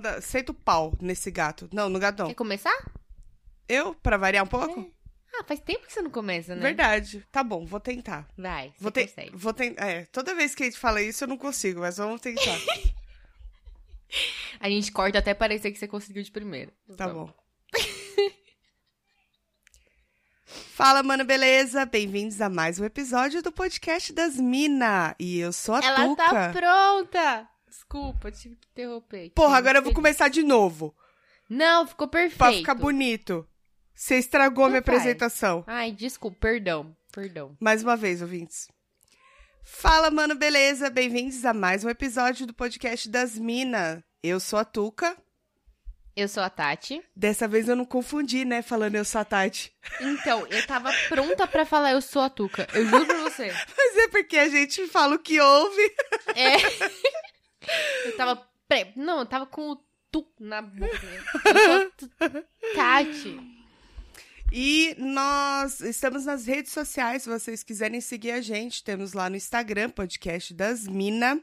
manda, senta o pau nesse gato. Não, no gato não. Quer começar? Eu, pra variar um pouco? Ah, faz tempo que você não começa, né? Verdade. Tá bom, vou tentar. Vai, Vou, te... consegue. vou tentar. É, toda vez que a gente fala isso eu não consigo, mas vamos tentar. A gente corta até parecer que você conseguiu de primeira. Tá bom. Fala, mano, beleza? Bem-vindos a mais um episódio do podcast das Mina. E eu sou a Ela Tuca. tá pronta! Desculpa, tive que interromper. Porra, agora eu vou começar de novo. Não, ficou perfeito. Pra ficar bonito. Você estragou a Então minha faz. apresentação. Ai, desculpa, perdão, perdão. Mais uma vez, ouvintes. Fala, mano, beleza? Bem-vindos a mais um episódio do podcast das Mina. Eu sou a Tuca. Eu sou a Tati. Dessa vez eu não confundi, né? Falando eu sou a Tati. Então, eu tava pronta pra falar eu sou a Tuca. Eu juro pra você. Mas é porque a gente fala o que ouve. É. Eu tava. Pre... Não, eu tava com o tu na boca. Tati. E nós estamos nas redes sociais, se vocês quiserem seguir a gente, temos lá no Instagram, podcast das Mina.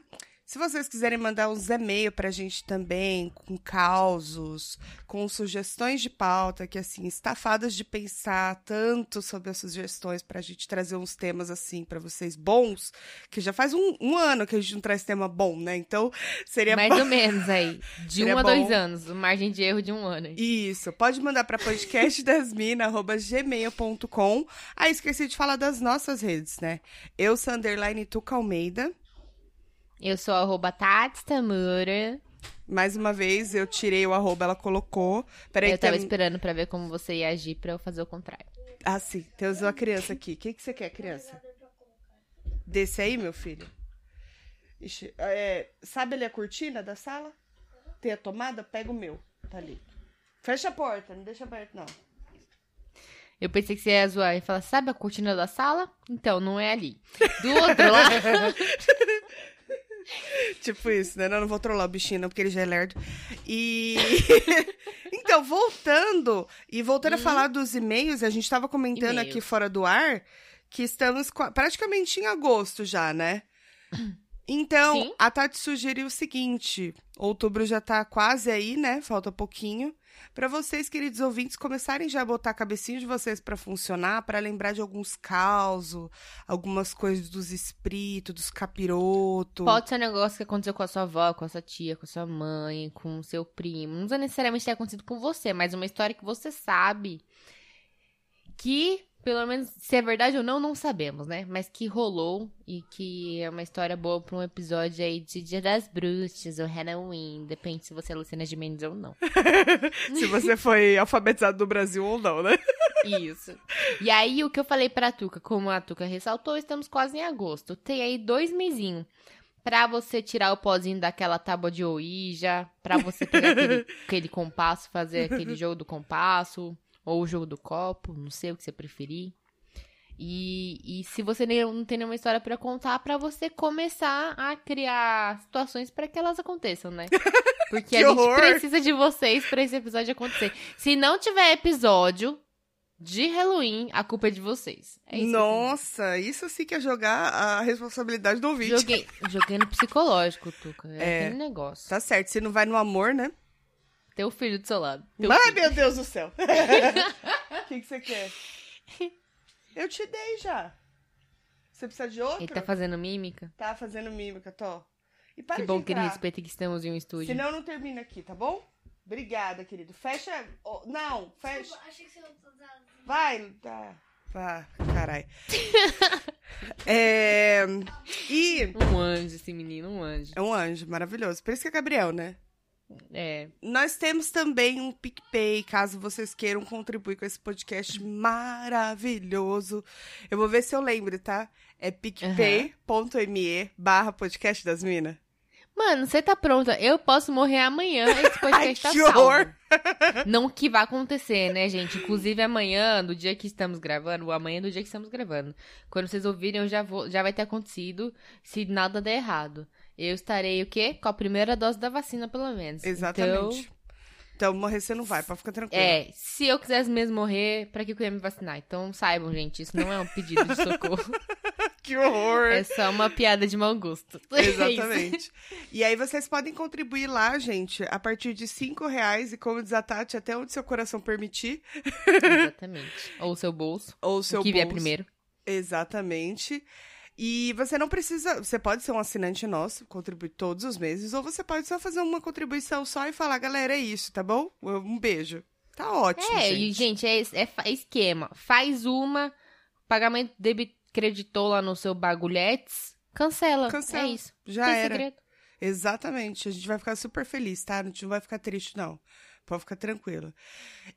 Se vocês quiserem mandar uns e-mail pra gente também, com causos, com sugestões de pauta, que assim, estafadas de pensar tanto sobre as sugestões pra gente trazer uns temas assim pra vocês bons, que já faz um, um ano que a gente não traz tema bom, né? Então, seria Mais bom. ou menos aí. De Seria um a bom. dois anos. Margem de erro de um ano. aí. Isso, pode mandar para podcastdasmina.gmail.com. Ah, esqueci de falar das nossas redes, né? Eu sou underline Tuca Almeida. Eu sou arroba Tati Tamura. Mais uma vez, eu tirei o arroba, ela colocou. Peraí, Eu tava tem... esperando pra ver como você ia agir pra eu fazer o contrário. Ah, sim, temos uma criança aqui. O que, que você quer, criança? Desse aí, meu filho? Ixi, é, sabe ali a cortina da sala? Tem a tomada? Pega o meu. Tá ali. Fecha a porta, não deixa aberto, não. Eu pensei que você ia zoar e falar, sabe a cortina da sala? Então, não é ali. Do outro lado. Tipo isso, né? Não, não vou trollar o bichinho, não, porque ele já é lerdo. E. então, voltando, e voltando a falar dos e-mails, a gente tava comentando aqui fora do ar que estamos praticamente em agosto já, né? Então, Sim. a Tati sugeriu o seguinte: outubro já tá quase aí, né? Falta pouquinho. Pra vocês, queridos ouvintes, começarem já a botar a cabecinha de vocês pra funcionar, pra lembrar de alguns causos, algumas coisas dos espíritos, dos capirotos. Pode ser um negócio que aconteceu com a sua avó, com a sua tia, com a sua mãe, com o seu primo. Não precisa necessariamente ter acontecido com você, mas uma história que você sabe que, pelo menos, se é verdade ou não, não sabemos, né? Mas que rolou e que é uma história boa pra um episódio aí de Dia das Bruxas ou Halloween. Depende se você é Luciana de Mendes ou não. Se você foi alfabetizado no Brasil ou não, né? Isso. E aí, o que eu falei pra Tuca, como a Tuca ressaltou, estamos quase em agosto. Tem aí dois mesinhos pra você tirar o pozinho daquela tábua de Ouija, pra você pegar aquele, aquele compasso, fazer aquele jogo do compasso, ou o jogo do copo, não sei o que você preferir. E, e se você não tem nenhuma história pra contar, pra você começar a criar situações pra que elas aconteçam, né? Porque Que a gente precisa de vocês pra esse episódio acontecer. Se não tiver episódio de Halloween, a culpa é de vocês. É isso. Nossa, isso sim que é jogar a responsabilidade do ouvinte. Joguei, joguei no psicológico, Tuca. É, É. negócio. Tá certo, se não vai no amor, né? Ter o filho do seu lado. Teu Ai, filho. meu Deus do céu. O que, que você quer? Eu te dei já. Você precisa de outro? Ele tá fazendo mímica? Tá fazendo mímica, tô. E para Que de bom que ele respeita que estamos em um estúdio. Senão não termina aqui, tá bom? Obrigada, querido. Fecha. oh, não, fecha. Achei que você ia usar. Vai, tá. Vá, caralho. é. E. Um anjo, esse menino, um anjo. É um anjo maravilhoso. Por isso que é Gabriel, né? É. Nós temos também um PicPay, caso vocês queiram contribuir com esse podcast maravilhoso. Eu vou ver se eu lembro, tá? É picpay.me barra podcast das minas. Mano, você tá pronta. Eu posso morrer amanhã. Esse podcast tá salvo. Não que vai acontecer, né, gente? Inclusive amanhã, do dia que estamos gravando, o amanhã do dia que estamos gravando. Quando vocês ouvirem, eu já vou, já vai ter acontecido, se nada der errado. Eu estarei o quê? Com a primeira dose da vacina, pelo menos. Exatamente. Então, morrer você não vai, pode ficar tranquilo. É, se eu quisesse mesmo morrer, pra que eu ia me vacinar? Então saibam, gente, isso não é um pedido de socorro. que horror! É só uma piada de mau gosto. É. Exatamente. e aí vocês podem contribuir lá, gente, a partir de cinco reais e como diz a Tati, até onde seu coração permitir. Exatamente. Ou o seu bolso. Ou o seu o que vier bolso. primeiro. Exatamente. E você não precisa. Você pode ser um assinante nosso, contribuir todos os meses, ou você pode só fazer uma contribuição só e falar, galera, é isso, tá bom? Um beijo. Tá ótimo. É, gente. gente, é, é fa- esquema. Faz uma, pagamento debit creditou lá no seu bagulhetes, cancela. Cancela. É isso. Já Tem era. segredo. Exatamente. A gente vai ficar super feliz, tá? A gente não vai ficar triste, não. Pode ficar tranquilo.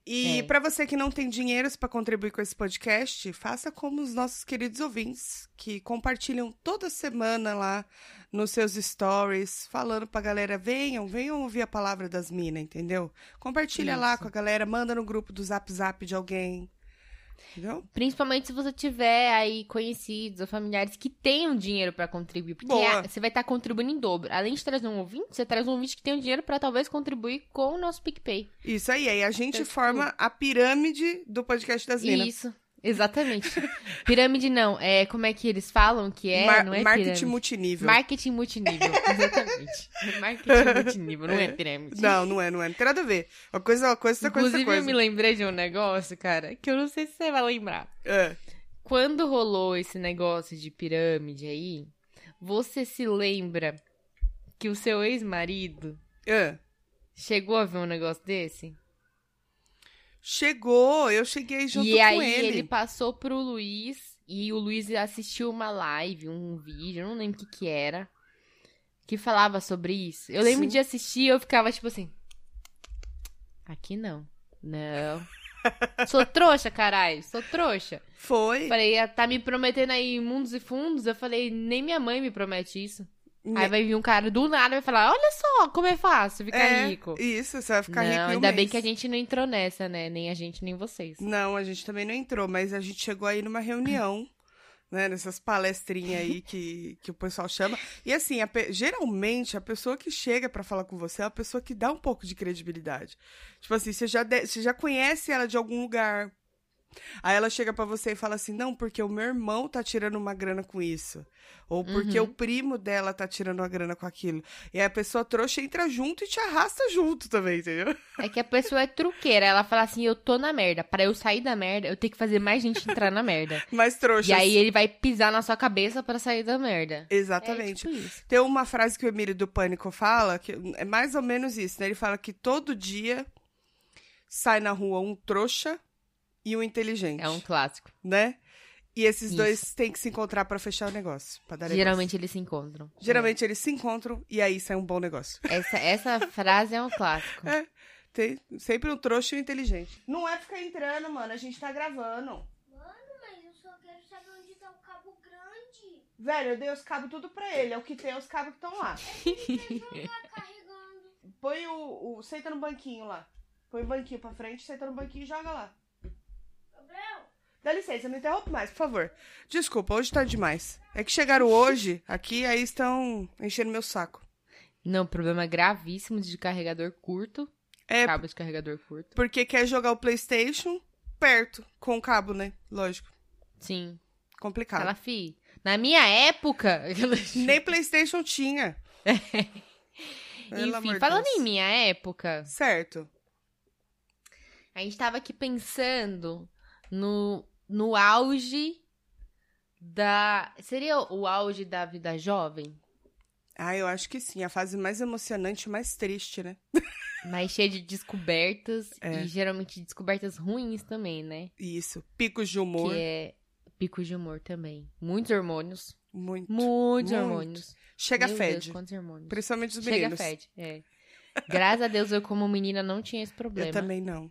E É. pra você que não tem dinheiro pra contribuir com esse podcast, faça como os nossos queridos ouvintes, que compartilham toda semana lá nos seus stories, falando pra galera: venham, venham ouvir a palavra das minas, entendeu? Compartilha lá Isso. com a galera, manda no grupo do Zap Zap de alguém. Principalmente se você tiver aí conhecidos ou familiares que tenham dinheiro pra contribuir. Porque a- você vai estar contribuindo em dobro. Além de trazer um ouvinte, você traz um ouvinte que tem o dinheiro pra talvez contribuir com o nosso PicPay. Isso aí, aí a gente Então, forma a pirâmide do podcast das minas. Isso. Exatamente. pirâmide não. É, como é que eles falam que é? Mar- não é marketing pirâmide. multinível. Marketing multinível. Exatamente. Marketing multinível, não é, É. pirâmide. Não, não é, não é. Não tem nada a ver. Uma coisa é uma coisa, outra coisa é Inclusive, outra eu coisa. me lembrei de um negócio, cara, que eu não sei se você vai lembrar. É. Quando rolou esse negócio de pirâmide aí, você se lembra que o seu ex-marido É. chegou a ver um negócio desse? Chegou, eu cheguei junto e com aí ele. ele passou pro Luiz e o Luiz assistiu uma live, um vídeo, não lembro o que que era, que falava sobre isso. Eu lembro Sim. de assistir e eu ficava tipo assim, aqui não, não. Sou trouxa, caralho, sou trouxa. Foi. Falei, ah, tá me prometendo aí mundos e fundos? Eu falei, nem minha mãe me promete isso. Aí vai vir um cara do nada e vai falar, olha só como é fácil ficar é, rico. Isso, você vai ficar não, rico em um ainda bem mês. que a gente não entrou nessa, né? Nem a gente, nem vocês. Não, a gente também não entrou, mas a gente chegou aí numa reunião, né? Nessas palestrinhas aí que, que o pessoal chama. E assim, a geralmente a pessoa que chega pra falar com você é uma pessoa que dá um pouco de credibilidade. Tipo assim, você já, de- você já conhece ela de algum lugar. Aí ela chega pra você e fala assim: não, porque o meu irmão tá tirando uma grana com isso. Ou porque Uhum. o primo dela tá tirando uma grana com aquilo. E aí a pessoa trouxa entra junto e te arrasta junto também, entendeu? É que a pessoa é truqueira. Ela fala assim, eu tô na merda. Pra eu sair da merda, eu tenho que fazer mais gente entrar na merda. Mas trouxa. E aí ele vai pisar na sua cabeça pra sair da merda. Exatamente. É tipo. Tem uma frase que o Emílio do Pânico fala, que é mais ou menos isso, né? Ele fala que todo dia sai na rua um trouxa e um inteligente, É um clássico. né? E esses Isso. dois têm que se encontrar pra fechar o negócio. dar negócio. Geralmente eles se encontram. Geralmente eles se encontram e aí sai um bom negócio. Essa, essa frase é um clássico. É, tem sempre um trouxa e um inteligente. Não é ficar entrando, mano. A gente tá gravando. Mas eu só quero saber onde tá o cabo grande. Velho, eu dei os cabos tudo pra ele. É o que tem, os cabos que estão lá. Tá carregando. Põe o, o. Senta no banquinho lá. Põe o banquinho pra frente, senta no banquinho e joga lá. Dá licença, não interrompe mais, por favor. Desculpa, hoje tá demais. É que chegaram hoje aqui, aí estão enchendo meu saco. Não, problema gravíssimo de carregador curto. É, Cabo de carregador curto. porque quer jogar o PlayStation perto, com o cabo, né? Lógico. Sim. Complicado. Fala, fi. Na minha época. Nem PlayStation tinha. Enfim, falando Deus. em minha época, Certo. a gente tava aqui pensando no, no auge da. Seria o auge da vida jovem? Ah, eu acho que sim. A fase mais emocionante e mais triste, né? Mas cheia de descobertas É. e geralmente descobertas ruins também, né? Isso. Picos de humor. Que é pico de humor também. Muitos hormônios. Muito. Muitos Muito. hormônios. Chega Meu fede. Deus, quantos hormônios. Principalmente os Chega meninos. fede, é. Graças a Deus eu como menina não tinha esse Eu problema. também não.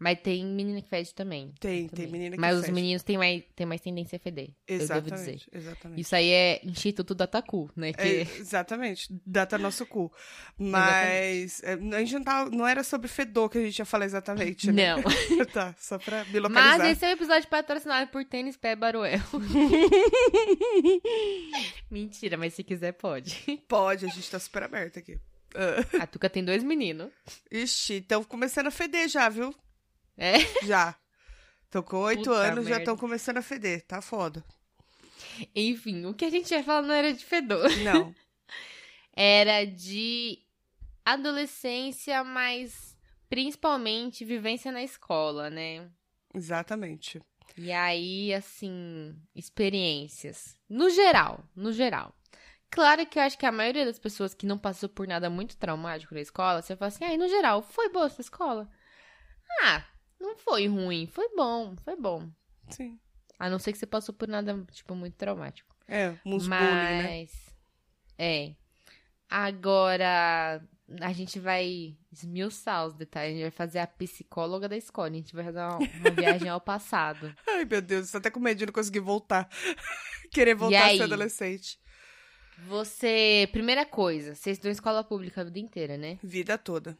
Mas tem menina que fede também. Tem, também. tem menina que Mas os fede. meninos têm mais, têm mais tendência a feder. Eu devo dizer. Exatamente, exatamente. Isso aí é Instituto Datacu, né? É, Que... exatamente, data nosso cu. Mas é, a gente não, tava, não era sobre fedor que a gente ia falar exatamente, né? Não. tá, só pra me localizar. Mas esse é o episódio patrocinado por Tênis Pé Baruel. Mentira, mas se quiser pode. Pode, a gente tá super aberto aqui. Ah, A Tuca tem dois meninos. Ixi, estão começando a feder já, viu? É? Já. Estão com oito anos, já merda. estão começando a feder. Tá foda. Enfim, o que a gente ia falar não era de fedor. Não. Era de adolescência, mas principalmente vivência na escola, né? Exatamente. E aí, assim, experiências. No geral, no geral. Claro que eu acho que a maioria das pessoas que não passou por nada muito traumático na escola, você fala assim, aí, no geral, foi boa essa escola? Ah, não foi ruim, foi bom, foi bom. Sim. A não ser que você passou por nada, tipo, muito traumático. É, uns Mas, bullying, né? é. Agora, a gente vai esmiuçar os detalhes. A gente vai fazer a psicóloga da escola. A gente vai fazer uma, uma viagem ao passado. Ai, meu Deus, tô até com medo de não conseguir voltar. Querer voltar a ser adolescente. Você, primeira coisa, você estudou em escola pública a vida inteira, né? Vida toda.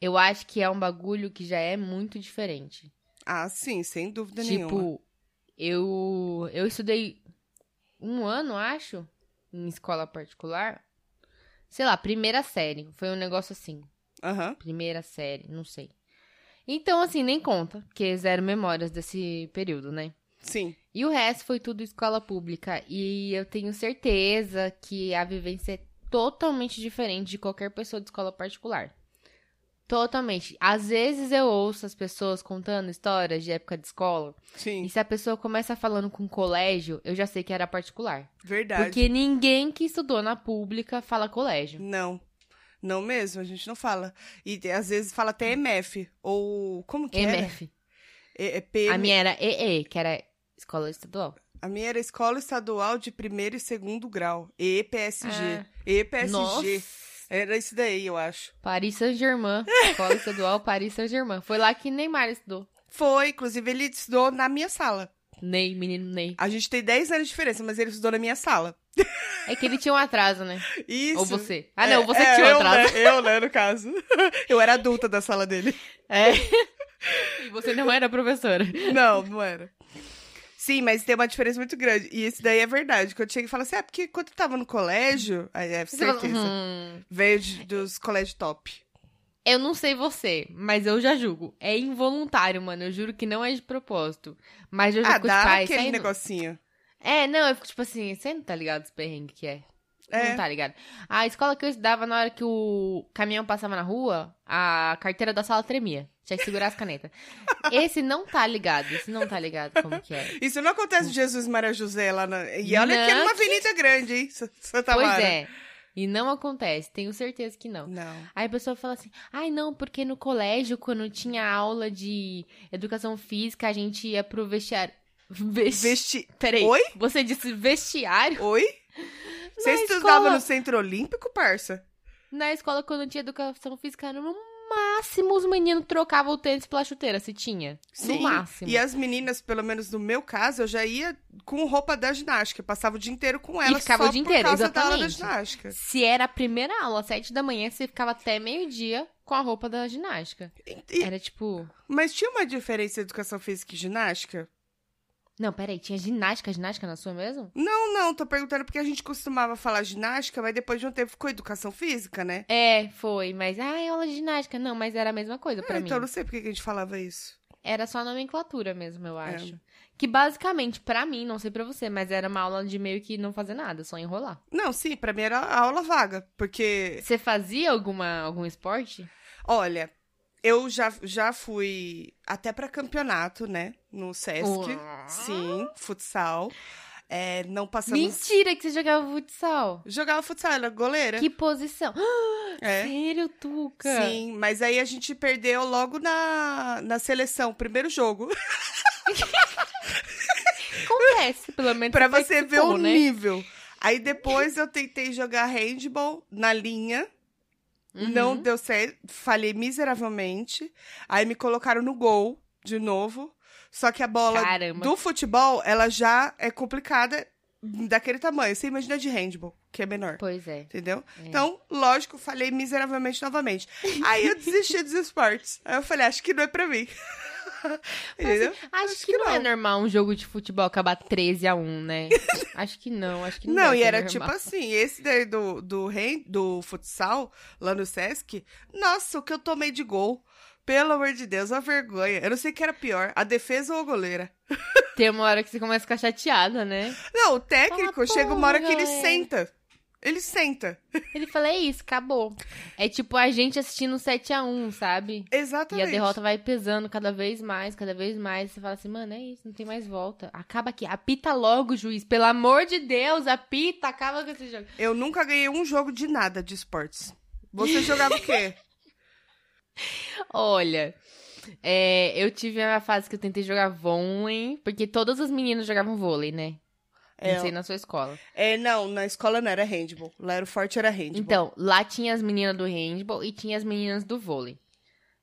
Eu acho que é um bagulho que já é muito diferente. Ah, sim, sem dúvida nenhuma. Tipo, eu, eu estudei um ano, acho, em escola particular. Sei lá, primeira série. Foi um negócio assim. Aham. Primeira série, não sei. Então, assim, nem conta, porque zero memórias desse período, né? Sim. E o resto foi tudo escola pública. E eu tenho certeza que a vivência é totalmente diferente de qualquer pessoa de escola particular. Totalmente. Às vezes eu ouço as pessoas contando histórias de época de escola. Sim. E se a pessoa começa falando com colégio, eu já sei que era particular. Verdade. Porque ninguém que estudou na pública fala colégio. Não. Não mesmo, a gente não fala. E às vezes fala até MF. Ou. Como que era? MF. É. A minha era EE, que era escola estadual. A minha era Escola Estadual de Primeiro e Segundo Grau. EPSG. Ah. EPSG. Nossa. Era isso daí, eu acho. Paris Saint-Germain. Escola estadual Paris Saint-Germain. Foi lá que Neymar estudou. Foi, inclusive ele estudou na minha sala. Ney, menino Ney. A gente tem 10 anos de diferença, mas ele estudou na minha sala. É que ele tinha um atraso, né? Isso. Ou você. Ah, não, É, você é, tinha um eu, atraso. Né? Eu, né, no caso. Eu era adulta da sala dele. É. E você não era professora. Não, não era. Sim, mas tem uma diferença muito grande. E isso daí é verdade. Que eu tinha que falar assim, ah, porque quando eu tava no colégio, aí é certeza. "Hum, Veio de- dos colégios top. eu não sei você, mas eu já julgo. É involuntário, mano. Eu juro que não é de propósito. Mas eu já Ah, fico dá tipo, ai, aquele sai no- negocinho. É, não, eu fico tipo assim, você não tá ligado os perrengues que é? É. Não tá ligado. A escola que eu estudava, na hora que o caminhão passava na rua, a carteira da sala tremia. Tinha que segurar as canetas. Esse não tá ligado, esse não tá ligado como que é. Isso não acontece de Jesus Maria José lá na... E olha que é Não, numa que- avenida grande, hein? Santa Pois Mara. é. E não acontece, tenho certeza que não. Não. Aí a pessoa fala assim: ai, não, porque no colégio, quando tinha aula de educação física, a gente ia pro vestiário. Vesti... Vesti... Peraí. Oi? Você disse vestiário? Oi? Você Na estudava escola- no Centro Olímpico, parça? Na escola, quando tinha educação física, no máximo os meninos trocavam o tênis pela chuteira, se tinha. No máximo. E as meninas, pelo menos no meu caso, eu já ia com roupa da ginástica. Eu passava o dia inteiro com elas ficava só o dia inteiro, exatamente. ginástica. Se era a primeira aula, às sete da manhã, você ficava até meio-dia com a roupa da ginástica. E- Era tipo. Mas tinha uma diferença entre educação física e ginástica? Não, peraí, tinha ginástica, ginástica na sua mesmo? Não, não, tô perguntando porque a gente costumava falar ginástica, mas depois de um tempo ficou educação física, né? É, foi, mas. Ai, aula de ginástica. Não, mas era a mesma coisa pra É, mim. então eu não sei por que a gente falava isso. Era só nomenclatura mesmo, eu É. acho. Que basicamente, pra mim, não sei pra você, mas era uma aula de meio que não fazer nada, só enrolar. Não, sim, pra mim era a aula vaga, porque, Você fazia alguma, algum esporte? olha, eu já, já fui até pra campeonato, né, no Sesc, Uau. sim, futsal, é, não passamos... Mentira que você jogava futsal. Jogava futsal, era goleira. Que posição? É. Sério, Tuca? Sim, mas aí a gente perdeu logo na, na seleção, primeiro jogo. Acontece, pelo menos. pra você ver o né? nível. Aí depois eu tentei jogar handball na linha. Uhum. Não deu certo, falhei miseravelmente. Aí me colocaram no gol de novo. Só que a bola Caramba. do futebol, ela já é complicada daquele tamanho. Você imagina de handball, que é menor. Pois é. Entendeu? É. Então, lógico, falhei miseravelmente novamente. Aí eu desisti dos esportes. Aí eu falei, acho que não é pra mim. Entendeu? Acho, que, não, é normal um jogo de futebol acabar 13 a 1, né? acho que não, acho que não Não, e era normal. tipo assim, esse daí do, do, hand, do futsal, lá no Sesc, nossa, o que eu tomei de gol. Pelo amor de Deus, uma vergonha. Eu não sei o que era pior, a defesa ou a goleira. Tem uma hora que você começa a ficar chateada, né? Não, o técnico Fala, chega uma hora que ele é. senta. Ele senta. Ele fala, é isso, acabou. É tipo a gente assistindo 7x1, sabe? E Exatamente. a derrota vai pesando cada vez mais, cada vez mais. Você fala assim, mano, é isso, não tem mais volta. Acaba aqui, apita logo, juiz. Pelo amor de Deus, apita, acaba com esse jogo. Eu nunca ganhei um jogo de nada de esportes. Você jogava o quê? Olha, é, eu tive a fase que eu tentei jogar vôlei, porque todas as meninas jogavam vôlei, né? É, Não sei na sua escola. É, não, na escola não era handball. Lá era o forte era handball. Então, lá tinha as meninas do handball e tinha as meninas do vôlei.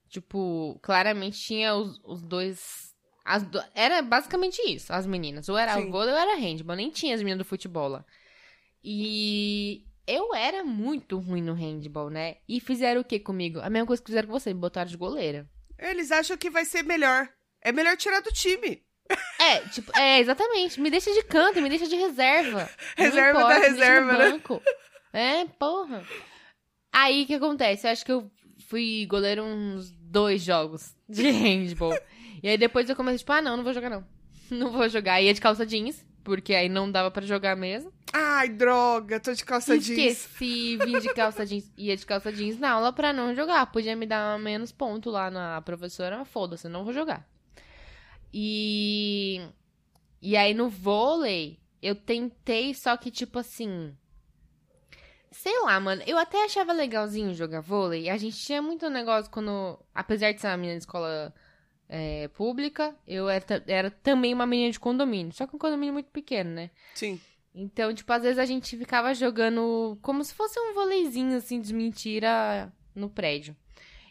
Tipo, claramente tinha os, os dois. As do- Era basicamente isso, as meninas. Ou era Sim. vôlei ou era handball. Nem tinha as meninas do futebol lá. E eu era muito ruim no handball, né? E fizeram o que comigo? A mesma coisa que fizeram com você, me botaram de goleira. Eles acham que vai ser melhor. É melhor tirar do time. É, tipo, é, exatamente. Me deixa de canto, me deixa de reserva. Reserva importa, da reserva, né? banco. É, porra. Aí, o que acontece? Eu acho que eu fui goleiro uns dois jogos de handball. e aí, depois eu comecei, tipo, ah, não, não vou jogar, não. Não vou jogar. Ia de calça jeans, porque aí não dava pra jogar mesmo. Ai, droga, tô de calça jeans. Esqueci, vim de calça jeans. Ia de calça jeans na aula pra não jogar. Podia me dar menos ponto lá na professora, mas foda-se, não vou jogar. E. E aí no vôlei, eu tentei, só que tipo assim. Sei lá, mano. Eu até achava legalzinho jogar vôlei. A gente tinha muito negócio quando. Apesar de ser uma menina de escola é, pública, eu era, era também uma menina de condomínio. Só que um condomínio muito pequeno, né? Sim. Então, tipo, às vezes a gente ficava jogando como se fosse um voleizinho, assim, de mentira no prédio.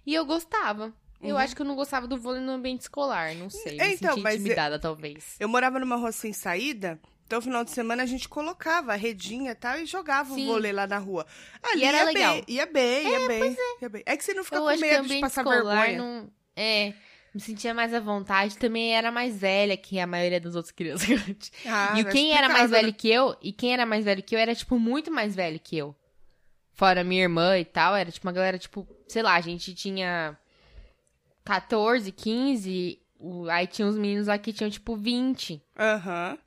E eu gostava. Eu Uhum. acho que eu não gostava do vôlei no ambiente escolar, não sei. É, me então, senti é- intimidada, talvez. Eu morava numa rua sem saída, então no final de semana a gente colocava a redinha e tal e jogava Sim. o vôlei lá na rua. Ali E era ia legal. bem, ia bem, ia bem, ia bem. É que você não fica Eu com medo de passar vergonha. não... É, me sentia mais à vontade. Também era mais velha que a maioria das outras crianças. Ah, e quem era mais né? velho que eu, e quem era mais velho que eu, era, tipo, muito mais velho que eu. Fora minha irmã e tal, era, tipo, uma galera, tipo, sei lá, a gente tinha 14, 15, o- aí tinha uns meninos lá que tinham, tipo, 20. Aham.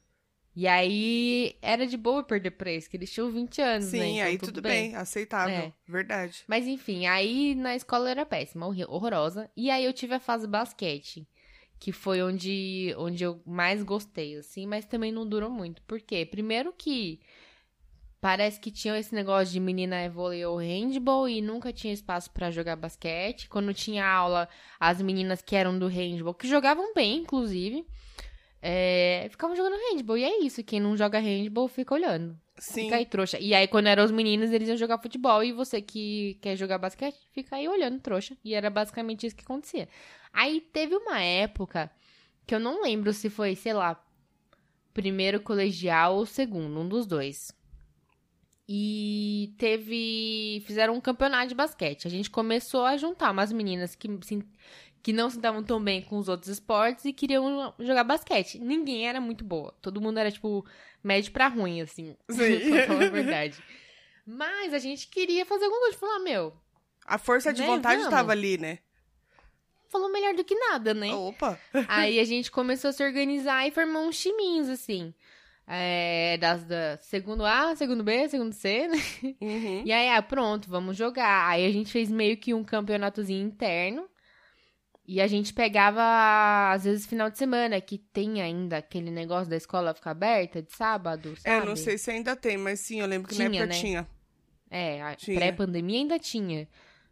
E aí, era de boa perder pra eles, que eles tinham 20 anos, né? Sim, Então, aí tudo bem, aceitável. É. Verdade. Mas enfim, aí na escola era péssima, horrorosa. E aí eu tive a fase basquete, que foi onde, onde eu mais gostei, assim, mas também não durou muito. Por quê? Primeiro que parece que tinha esse negócio de menina é vôlei ou handball e nunca tinha espaço pra jogar basquete. Quando tinha aula, as meninas que eram do handball, que jogavam bem, inclusive, é, ficavam jogando handball. E é isso, quem não joga handball fica olhando. Sim. Fica aí, trouxa. E aí, quando eram os meninos, eles iam jogar futebol. E você que quer jogar basquete, fica aí olhando, trouxa. E era basicamente isso que acontecia. Aí teve uma época que eu não lembro se foi, sei lá, primeiro colegial ou segundo, um dos dois. E teve. Fizeram um campeonato de basquete. A gente começou a juntar umas meninas que, que não se davam tão bem com os outros esportes e queriam jogar basquete. Ninguém era muito boa. Todo mundo era, tipo, médio pra ruim, assim. Sim. pra verdade. Mas a gente queria fazer alguma coisa. Falar, meu, A força de Né, vontade vamos. tava ali, né? falou melhor do que nada, né? Opa. Aí a gente começou a se organizar e formar uns timinhos, assim. É, das da segundo A, segundo B, segundo C, né? Uhum. E aí, ah, pronto, vamos jogar. Aí a gente fez meio que um campeonatozinho interno. E a gente pegava, às vezes, final de semana, que tem ainda aquele negócio da escola ficar aberta de sábado, sabe? É, eu não sei se ainda tem, mas sim, eu lembro que na Tinha, época né? tinha. É, pré-pandemia ainda tinha.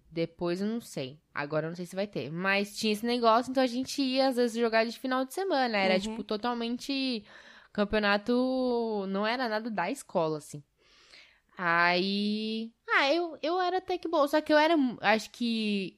Depois eu não sei. Agora eu não sei se vai ter. Mas tinha esse negócio, então a gente ia, às vezes, jogar de final de semana. Era, Uhum. tipo, totalmente. Campeonato. Não era nada da escola, assim. Aí. Ah, eu, eu era até que boa. Só que eu era, acho que.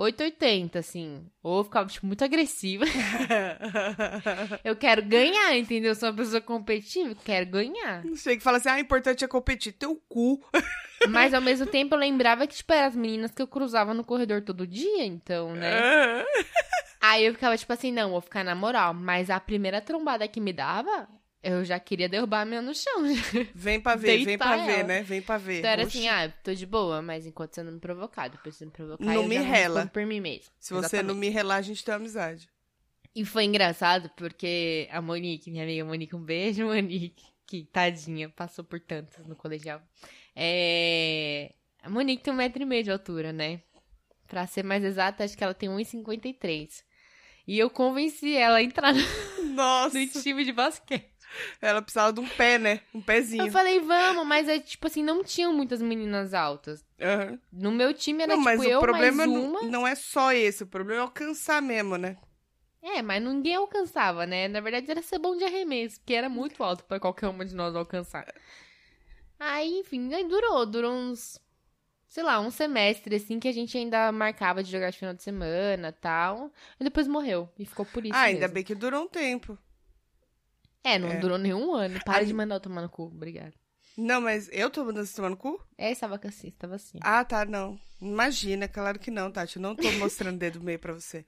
880, assim. Ou eu ficava, tipo, muito agressiva. Eu quero ganhar, entendeu? Sou uma pessoa competitiva, quero ganhar. Chega e fala assim, ah, o importante é competir. Teu cu. Mas ao mesmo tempo eu lembrava que, tipo, eram as meninas que eu cruzava no corredor todo dia, então, né? Aí eu ficava, tipo assim, não, vou ficar na moral. Mas a primeira trombada que me dava eu já queria derrubar a minha no chão. Vem pra ver, vem Deitar pra ver, ela. né? Vem pra ver. Então era Oxi. assim, ah, tô de boa, mas enquanto você não me provocar, depois você me provocar, Não eu me rela. por mim mesmo. Se você não me relar, a gente tem amizade. E foi engraçado porque a Monique, minha amiga Monique, um beijo, Monique, que tadinha, passou por tantas no colegial. É... A Monique tem um metro e meio de altura, né? Pra ser mais exata, acho que ela tem 1,53. E eu convenci ela a entrar no Nossa, time de basquete. Ela precisava de um pé, né? Um pezinho. Eu falei, vamos, mas é tipo assim, não tinham muitas meninas altas. Aham. No meu time era Não, mas tipo eu o problema mais não, uma. não é só esse, o problema é alcançar mesmo, né? É, mas ninguém alcançava, né? Na verdade era ser bom de arremesso, porque era muito alto pra qualquer uma de nós alcançar. Aí, enfim, aí durou, durou uns, sei lá, um semestre, assim, que a gente ainda marcava de jogar de final de semana tal. E depois morreu, e ficou por isso ah, ainda mesmo. bem que durou um tempo. É, não É. durou nenhum ano. Para A- de mandar eu tomar no cu, obrigada. Não, mas eu tô mandando você tomar no cu? É, estava assim, estava assim. Ah, tá, não. Imagina, claro que não, Tati. Eu não tô mostrando dedo meio pra você.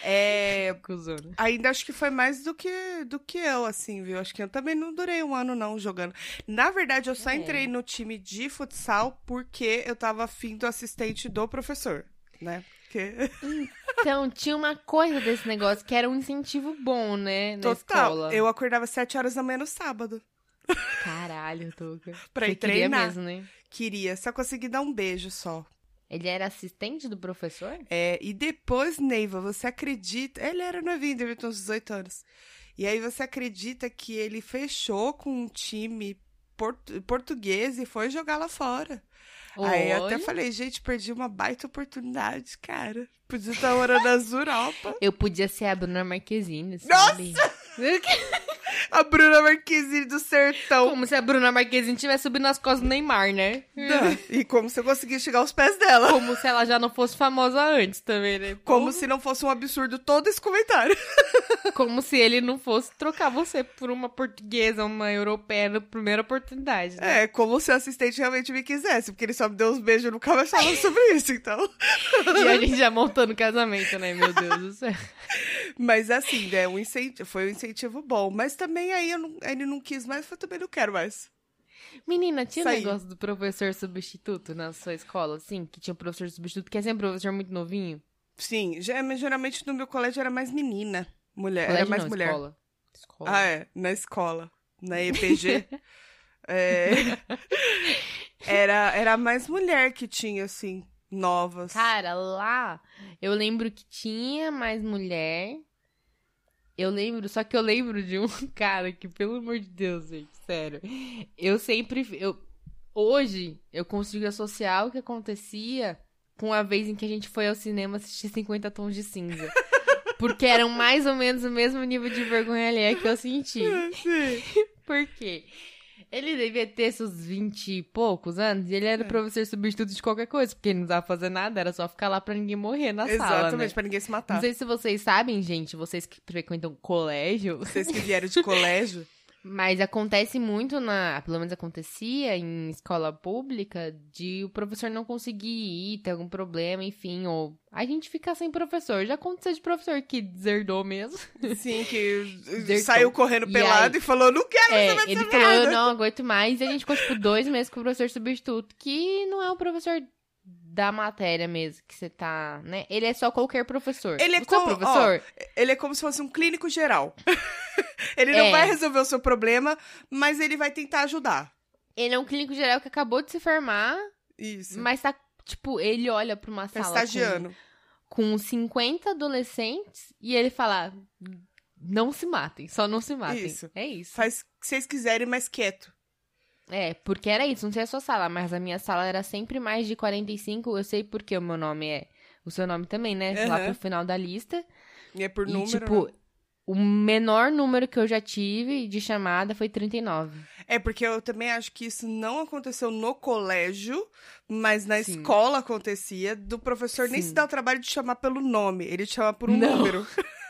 É. Cusona. Ainda acho que foi mais do que, do que eu, assim, viu? Acho que eu também não durei um ano, não, jogando. Na verdade, eu só É. entrei no time de futsal porque eu tava afim do assistente do professor, né? Porque... Então, tinha uma coisa desse negócio que era um incentivo bom, né? Na Total. escola. Eu acordava sete horas da manhã no sábado. Caralho, Tuca. Pra Você ir queria treinar. mesmo, né? Queria, só consegui dar um beijo só. Ele era assistente do professor? É, e depois, Neiva, você acredita. Ele era novinho, devia ter uns 18 anos. E aí você acredita que ele fechou com um time portu- português e foi jogar lá fora. Aí eu até falei, gente, perdi uma baita oportunidade, cara. Podia estar morando nas Europa. Eu podia ser a Bruna Marquezine, sabe? A Bruna Marquezine do Sertão. Como se a Bruna Marquezine tivesse subindo nas costas do Neymar, né? Não, E como se eu conseguisse chegar aos pés dela. Como se ela já não fosse famosa antes também, né? Como se não fosse um absurdo todo esse comentário. Como se ele não fosse trocar você por uma portuguesa, uma europeia na primeira oportunidade, né? É, como se o assistente realmente me quisesse, porque ele só me deu uns beijos e nunca mais falou sobre isso, então. E a gente já montando o casamento, né? Meu Deus do céu. Mas assim, né, um incentivo, foi um incentivo bom. Mas também aí eu não- ele não quis mais, eu também não quero mais. Menina, tinha um Saí. negócio do professor substituto na sua escola, assim? Que tinha um professor substituto que é sempre um professor muito novinho? Sim, geralmente no meu colégio era mais menina. Mulher, era Colégio mais não, mulher. Escola. Escola. Ah, é, na escola. Na EPG. é, era, era mais mulher que tinha, assim, novas. Cara, lá eu lembro que tinha mais mulher. Eu lembro, só que eu lembro de um cara que, pelo amor de Deus, gente, sério. Eu sempre. Eu, hoje eu consigo associar o que acontecia com a vez em que a gente foi ao cinema assistir 50 Tons de Cinza. Porque eram mais ou menos o mesmo nível de vergonha alheia que eu senti. Sim. Por quê? Ele devia ter seus 20 e poucos anos e ele era professor substituto de qualquer coisa, porque ele não precisava fazer nada, era só ficar lá pra ninguém morrer na sala, Exatamente, né? pra ninguém se matar. Não sei se vocês sabem, gente, vocês que frequentam colégio, Vocês que vieram de colégio. Mas acontece muito na, pelo menos acontecia em escola pública, de o professor não conseguir ir, ter algum problema, enfim, ou a gente ficar sem professor. Já aconteceu de professor que deserdou mesmo. Sim, que Desertou. saiu correndo E pelado aí? e falou, não quero É, mais ele falou, eu não aguento mais. E a gente ficou, tipo, dois meses com o professor substituto, que não é o professor da matéria mesmo, que você tá, né? Ele é só qualquer professor. Ele é como- professor? Ele é como se fosse um clínico geral. ele não É. vai resolver o seu problema, mas ele vai tentar ajudar. Ele é um clínico geral que acabou de se formar, Isso. mas tá, tipo, ele olha pra uma tá sala com, estagiando. com 50 adolescentes e ele fala, não se matem, só não se matem. Isso. É isso. Faz o que vocês quiserem, mas quieto. É, porque era isso, não sei a sua sala, mas a minha sala era sempre mais de 45, eu sei porque o meu nome é, o seu nome também, né? Lá Aham. pro final da lista. E é por e, número. tipo, né? o menor número que eu já tive de chamada foi 39. É porque eu também acho que isso não aconteceu no colégio, mas na Sim. escola acontecia, do professor nem Sim. se dá o trabalho de chamar pelo nome, ele te chama por um Não. número.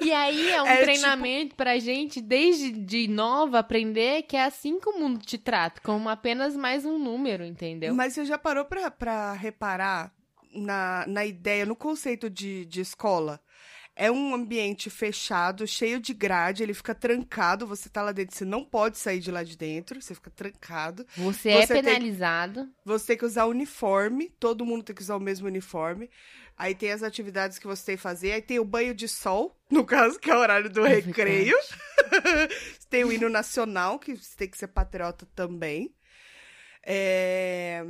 E aí é um É, tipo- treinamento pra gente, desde de nova, aprender que é assim que o mundo te trata, como apenas mais um número, entendeu? Mas você já parou pra, pra reparar na, na ideia, no conceito de, de escola? É um ambiente fechado, cheio de grade, ele fica trancado, você tá lá dentro, você não pode sair de lá de dentro, você fica trancado. Você, é Você tem- penalizado. Você tem que usar uniforme, todo mundo tem que usar o mesmo uniforme. Aí tem as atividades que você tem que fazer, aí tem o banho de sol, no caso, que é o horário do É recreio. tem o hino nacional, que você tem que ser patriota também. É...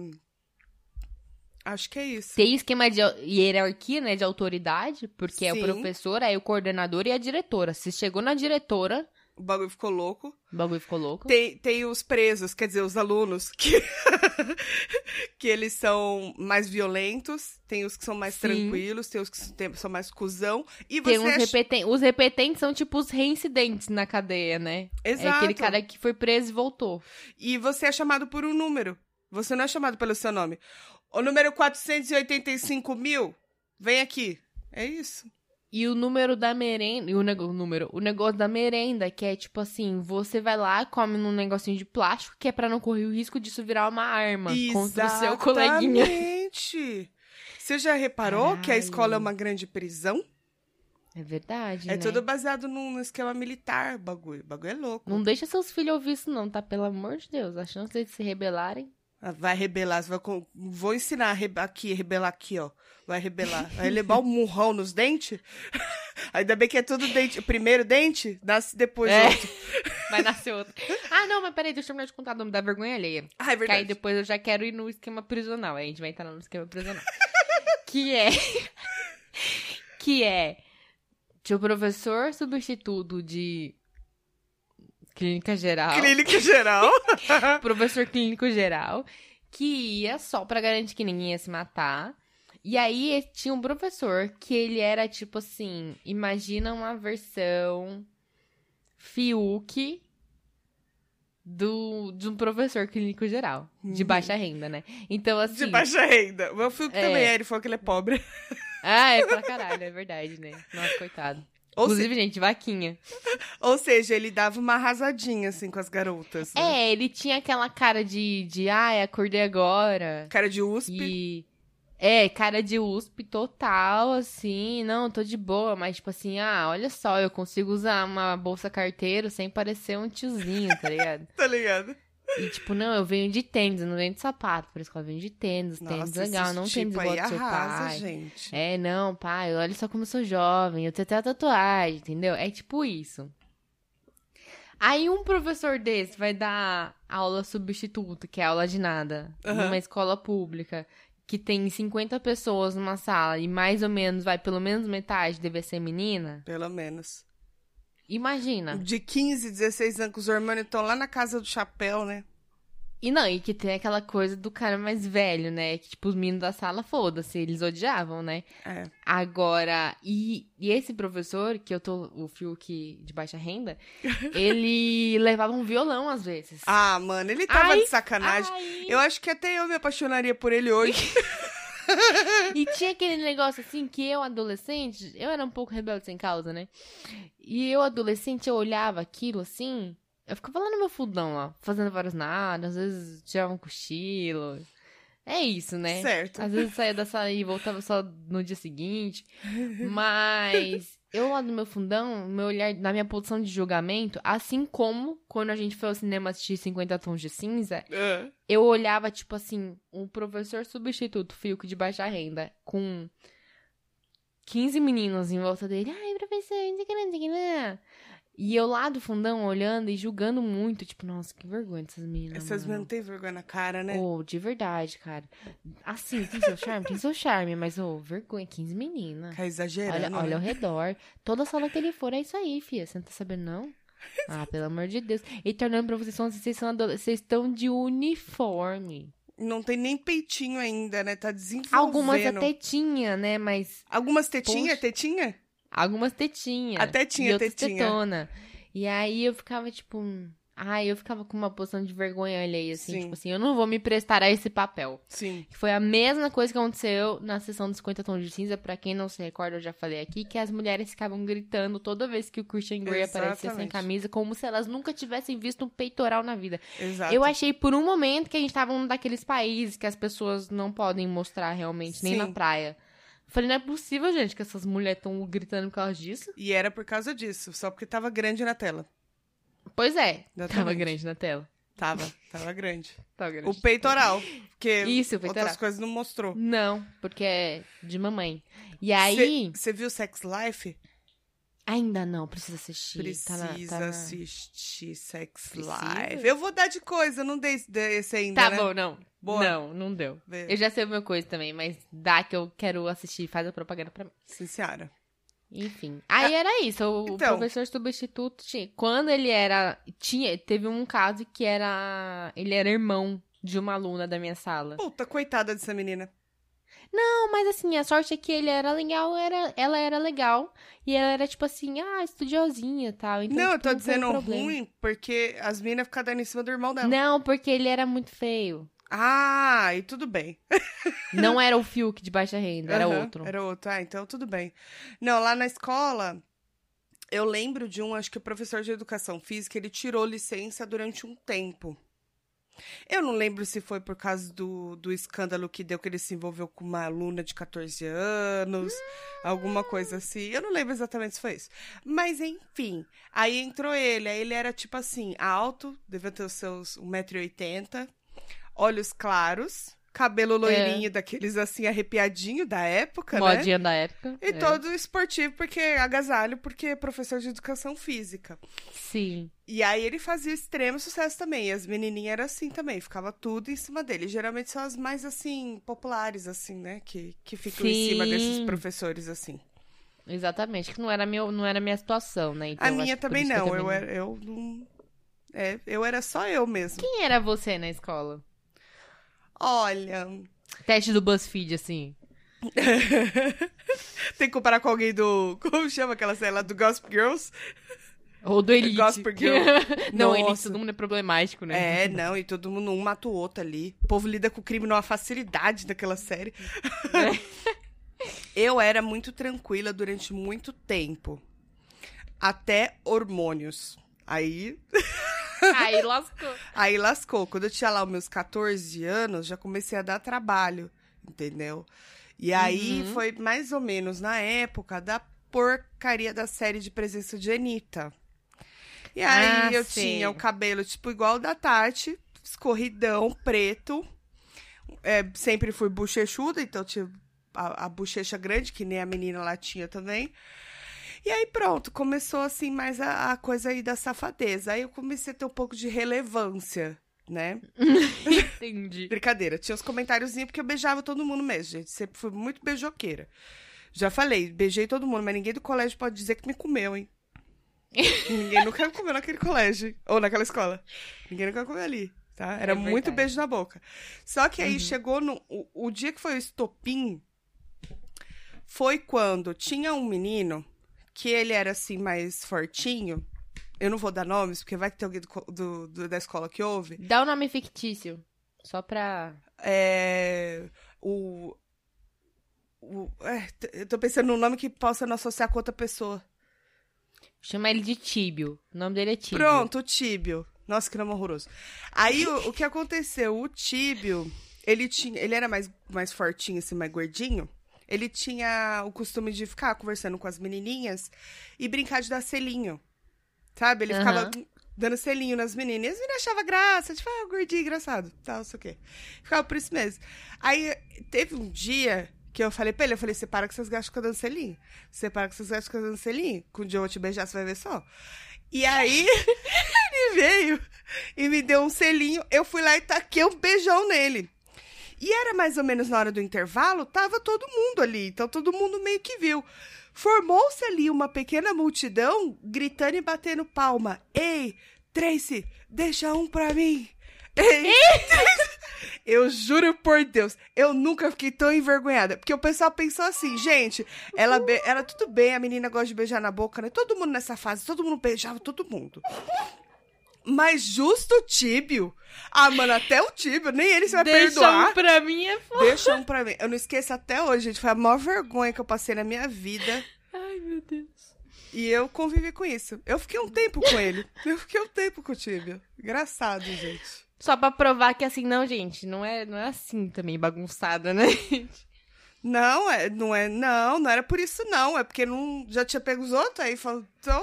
Acho que é isso. Tem esquema de hierarquia, né, de autoridade, porque é o Sim. professor, aí o coordenador e a diretora. Se chegou na diretora, O bagulho ficou louco. o bagulho ficou louco. Tem, tem os presos, quer dizer, os alunos, que, que eles são mais violentos, tem os que são mais Sim. tranquilos, tem os que tem- são mais cuzão. E você Tem uns ach- repetentes. Os repetentes são tipo os reincidentes na cadeia, né? Exato. É aquele cara que foi preso e voltou. E você é chamado por um número. Você não é chamado pelo seu nome. O número 485 mil, vem aqui. É isso. E o número da merenda. E o, nego- o número. O negócio da merenda, que é tipo assim: você vai lá, come num negocinho de plástico, que é pra não correr o risco disso virar uma arma contra o seu coleguinha. Exatamente. Você já reparou que a escola é uma grande prisão? É verdade. É né? tudo baseado num esquema militar, bagulho. Bagulho é louco. Não deixa seus filhos ouvir isso, não, tá? Pelo amor de Deus. A chance deles se rebelarem. Vai rebelar, você vai vou ensinar rebe- aqui, rebelar aqui, ó. Vai rebelar. Vai levar o murrão nos dentes. Ainda bem que é tudo dente. Primeiro dente nasce depois É. outro. Vai nascer outro. Ah, não, mas peraí, deixa eu terminar de contar o nome da vergonha alheia. Ah, é Que aí verdade. depois eu já quero ir no esquema prisional. Aí a gente vai entrar no esquema prisional. que é. que é. Tinha o professor substituto de. Clínica geral. Clínica geral. professor clínico geral. Que ia só pra garantir que ninguém ia se matar. E aí tinha um professor que ele era tipo assim: imagina uma versão Fiuk do, de um professor clínico geral, de Uhum. baixa renda, né? Então, assim. De baixa renda. O meu filho É. também é, ele falou que ele é pobre. Ah, é pra caralho, é verdade, né? Nossa, coitado. Ou, Inclusive, gente, vaquinha. se- ou seja, ele dava uma arrasadinha, assim, com as garotas. né? É, ele tinha aquela cara de, de ai, acordei agora. Cara de USP. E. É, cara de USP total, assim, não, tô de boa, mas tipo assim, ah, olha só, eu consigo usar uma bolsa carteiro sem parecer um tiozinho, tá ligado? Tá ligado? E tipo, não, eu venho de tênis, eu não venho de sapato, por isso que eu venho de tênis, tênis Nossa, legal, esse não tipo tênis igual do seu arrasa, pai. gente. É, não, pai, olha só como eu sou jovem, eu tenho até a tatuagem, entendeu? É tipo isso. Aí um professor desse vai dar aula substituta, que é aula de nada, Aham. numa escola pública, que tem 50 pessoas numa sala e mais ou menos, vai, pelo menos metade deve ser menina. Pelo menos. Imagina. De 15, 16 anos, os hormônios estão lá na casa do chapéu, né? E não, e que tem aquela coisa do cara mais velho, né? Que, tipo, os meninos da sala, foda-se, eles odiavam, né? É. Agora, e, e esse professor, que eu tô, o Fiuk de baixa renda, ele levava um violão às vezes. Ah, mano, ele tava Ai, de sacanagem. Ai. Eu acho que até eu me apaixonaria por ele hoje. E tinha aquele negócio assim que eu, adolescente, eu era um pouco rebelde sem causa, né? E eu, adolescente, eu olhava aquilo assim, eu ficava lá no meu fundão, ó, fazendo vários nada, às vezes tirava um cochilo. É isso, né? Certo. Às vezes saía da sala e voltava só no dia seguinte. Mas eu lá no meu fundão, meu olhar, na minha posição de julgamento, assim como quando a gente foi ao cinema assistir 50 Tons de Cinza, Ah, eu olhava, tipo assim, um professor substituto, Fiuk de baixa renda, com 15 meninos em volta dele. Ai, professor, não sei o que, não sei o que, não. E eu lá do fundão olhando e julgando muito, tipo, nossa, que vergonha dessas meninas. Essas mano. não tem vergonha na cara, né? Ô, de verdade, cara. Assim, tem seu charme? Tem seu charme, mas, ô, vergonha, 15 meninas. Tá Olha, exagerando. olha ao né? redor. Toda sala que ele for é isso aí, filha. Você não tá sabendo, não? Ah, pelo amor de Deus. E tornando pra vocês, vocês, são vocês estão de uniforme. Não tem nem peitinho ainda, né? Tá desenvolvendo. Algumas até tinha, né? Mas Algumas tetinha, Poxa. tetinha? Algumas tetinha. Até tinha e tetinha. tetona. E aí eu ficava, tipo... Ai, eu ficava com uma posição de vergonha alheia, assim. Sim. Tipo assim, eu não vou me prestar a esse papel. Sim. Que foi a mesma coisa que aconteceu na sessão dos 50 tons de cinza. Pra quem não se recorda, eu já falei aqui, que as mulheres ficavam gritando toda vez que o Christian Grey aparecia sem camisa, como se elas nunca tivessem visto um peitoral na vida. Exato. Eu achei por um momento que a gente tava num daqueles países que as pessoas não podem mostrar realmente, nem Sim. na praia. Falei, não é possível, gente, que essas mulheres estão gritando por causa disso. E era por causa disso, só porque tava grande na tela. Pois é, Exatamente. tava grande na tela. Tava, tava grande. Tava grande. O peitoral, porque Isso, o peitoral. outras coisas não mostrou. Não, porque é de mamãe. E aí, Você viu Sex Life? Ainda não, precisa assistir. Precisa tá na, tá na- assistir Sex Precisa? Live. Eu vou dar de coisa, eu não dei esse ainda, Tá né? bom, não. Boa. Não, não deu. Vê. Eu já sei o meu coisa também, mas dá que eu quero assistir, faz a propaganda pra mim. Sim, senhora. Enfim. Aí era isso, o então. professor substituto tinha. Quando ele era. Tinha, teve um caso que era. Ele era irmão de uma aluna da minha sala. Puta, coitada dessa menina. Não, mas assim, a sorte é que ele era legal, era, ela era legal. E ela era, tipo assim, ah, estudiosinha e tal. Então, não, eu tipo, tô foi dizendo ruim porque as minas ficam dando em cima do irmão dela. Não, porque ele era muito feio. Ah, e tudo bem. Não era o Fiuk de baixa renda, era Aham, outro. Era outro. Ah, então tudo bem. Não, lá na escola, eu lembro de um, acho que o professor de educação física, ele tirou licença durante um tempo. Eu não lembro se foi por causa do, do escândalo que deu que ele se envolveu com uma aluna de 14 anos, alguma coisa assim. Eu não lembro exatamente se foi isso. Mas enfim, aí entrou ele. Aí ele era tipo assim, alto, devia ter os seus 1,80m, olhos claros, cabelo loirinho, daqueles assim, arrepiadinho da época, né? Modinha da época. E é. todo esportivo, porque agasalho, porque é professor de educação física. Sim. E aí ele fazia extremo sucesso também. E as menininhas eram assim também, ficava tudo em cima dele. Geralmente são as mais assim, populares, assim, né? Que, que ficam em cima Sim. desses professores, assim. Exatamente, que não era, meu, não era minha situação, né? Então, a minha também não. Eu, também era, eu não. É, eu era só eu mesmo. Quem era você na escola? Olha. Teste do BuzzFeed, assim. Tem que comparar com alguém do. Como chama aquela série lá? Do Gossip Girls? Ou do Elite. Gospel Girl. não, Elite todo mundo é problemático, né? É, não, e todo mundo um mata o outro ali. O povo lida com o crime numa facilidade daquela série. Eu era muito tranquila durante muito tempo. Até hormônios. Aí, Aí lascou. aí lascou. Quando eu tinha lá os meus 14 anos, já comecei a dar trabalho, entendeu? E aí Uhum. foi mais ou menos na época da porcaria da série de presença de Anitta. E aí Ah, eu sei. tinha o cabelo tipo igual o da Tati, escorridão, preto. É, sempre fui bochechuda, então tinha a, a bochecha grande, que nem a menina lá tinha também. E aí pronto, começou assim mais a, a coisa aí da safadeza. Aí eu comecei a ter um pouco de relevância, né? Entendi. Brincadeira, tinha os comentáriozinhos porque eu beijava todo mundo mesmo, gente. Sempre fui muito beijoqueira. Já falei, beijei todo mundo, mas ninguém do colégio pode dizer que me comeu, hein? ninguém nunca me comeu naquele colégio, ou naquela escola. Ninguém nunca comeu ali, tá? Era É muito beijo na boca. Só que aí Uhum. chegou no. O, o dia que foi o estopim foi quando tinha um menino que ele era assim mais fortinho. Eu não vou dar nomes, porque vai que tem alguém do do- do- da escola que ouve. Dá um nome fictício. Só pra. É, o. o é, eu tô pensando num nome que possa não associar com outra pessoa. Chama ele de Tíbio. O nome dele é Tíbio. Pronto, o Tíbio. Nossa, que nome horroroso. Aí o, o que aconteceu? O Tíbio, ele tinha. Ele era mais, mais fortinho, assim, mais gordinho. Ele tinha o costume de ficar conversando com as menininhas e brincar de dar selinho. Sabe? Ele ficava Aham. dando selinho nas meninas. E as meninas achavam graça, tipo, ah, gordinho, engraçado, tal, não sei o quê. Ficava por isso mesmo. Aí teve um dia que eu falei pra ele, eu falei, você para que vocês gastam dando selinho. Você para que vocês gastam dando selinho. Com um dia eu vou te beijar, você vai ver só. E aí, ele veio e me deu um selinho. Eu fui lá e taquei um beijão nele. E era mais ou menos na hora do intervalo, tava todo mundo ali. Então todo mundo meio que viu. Formou-se ali uma pequena multidão gritando e batendo palma. Ei, Tracy, deixa um pra mim. Ei. Eu juro por Deus, eu nunca fiquei tão envergonhada. Porque o pessoal pensou assim, gente, ela era tudo bem, a menina gosta de beijar na boca, né? Todo mundo nessa fase, todo mundo beijava todo mundo. Mas justo o Tíbio. Ah, mano, até o Tíbio, nem ele se vai Deixa perdoar. um pra mim é foda. Deixa um pra mim. Eu não esqueço até hoje, gente. Foi a maior vergonha que eu passei na minha vida. Ai, meu Deus. E eu convivi com isso. Eu fiquei um tempo com ele. Eu fiquei um tempo com o Tíbio. Engraçado, gente. Só pra provar que assim, não, gente, não é, não é assim também, bagunçada, né? Não, é, não é, não, não era por isso não, é porque não já tinha pego os outros, aí falou, então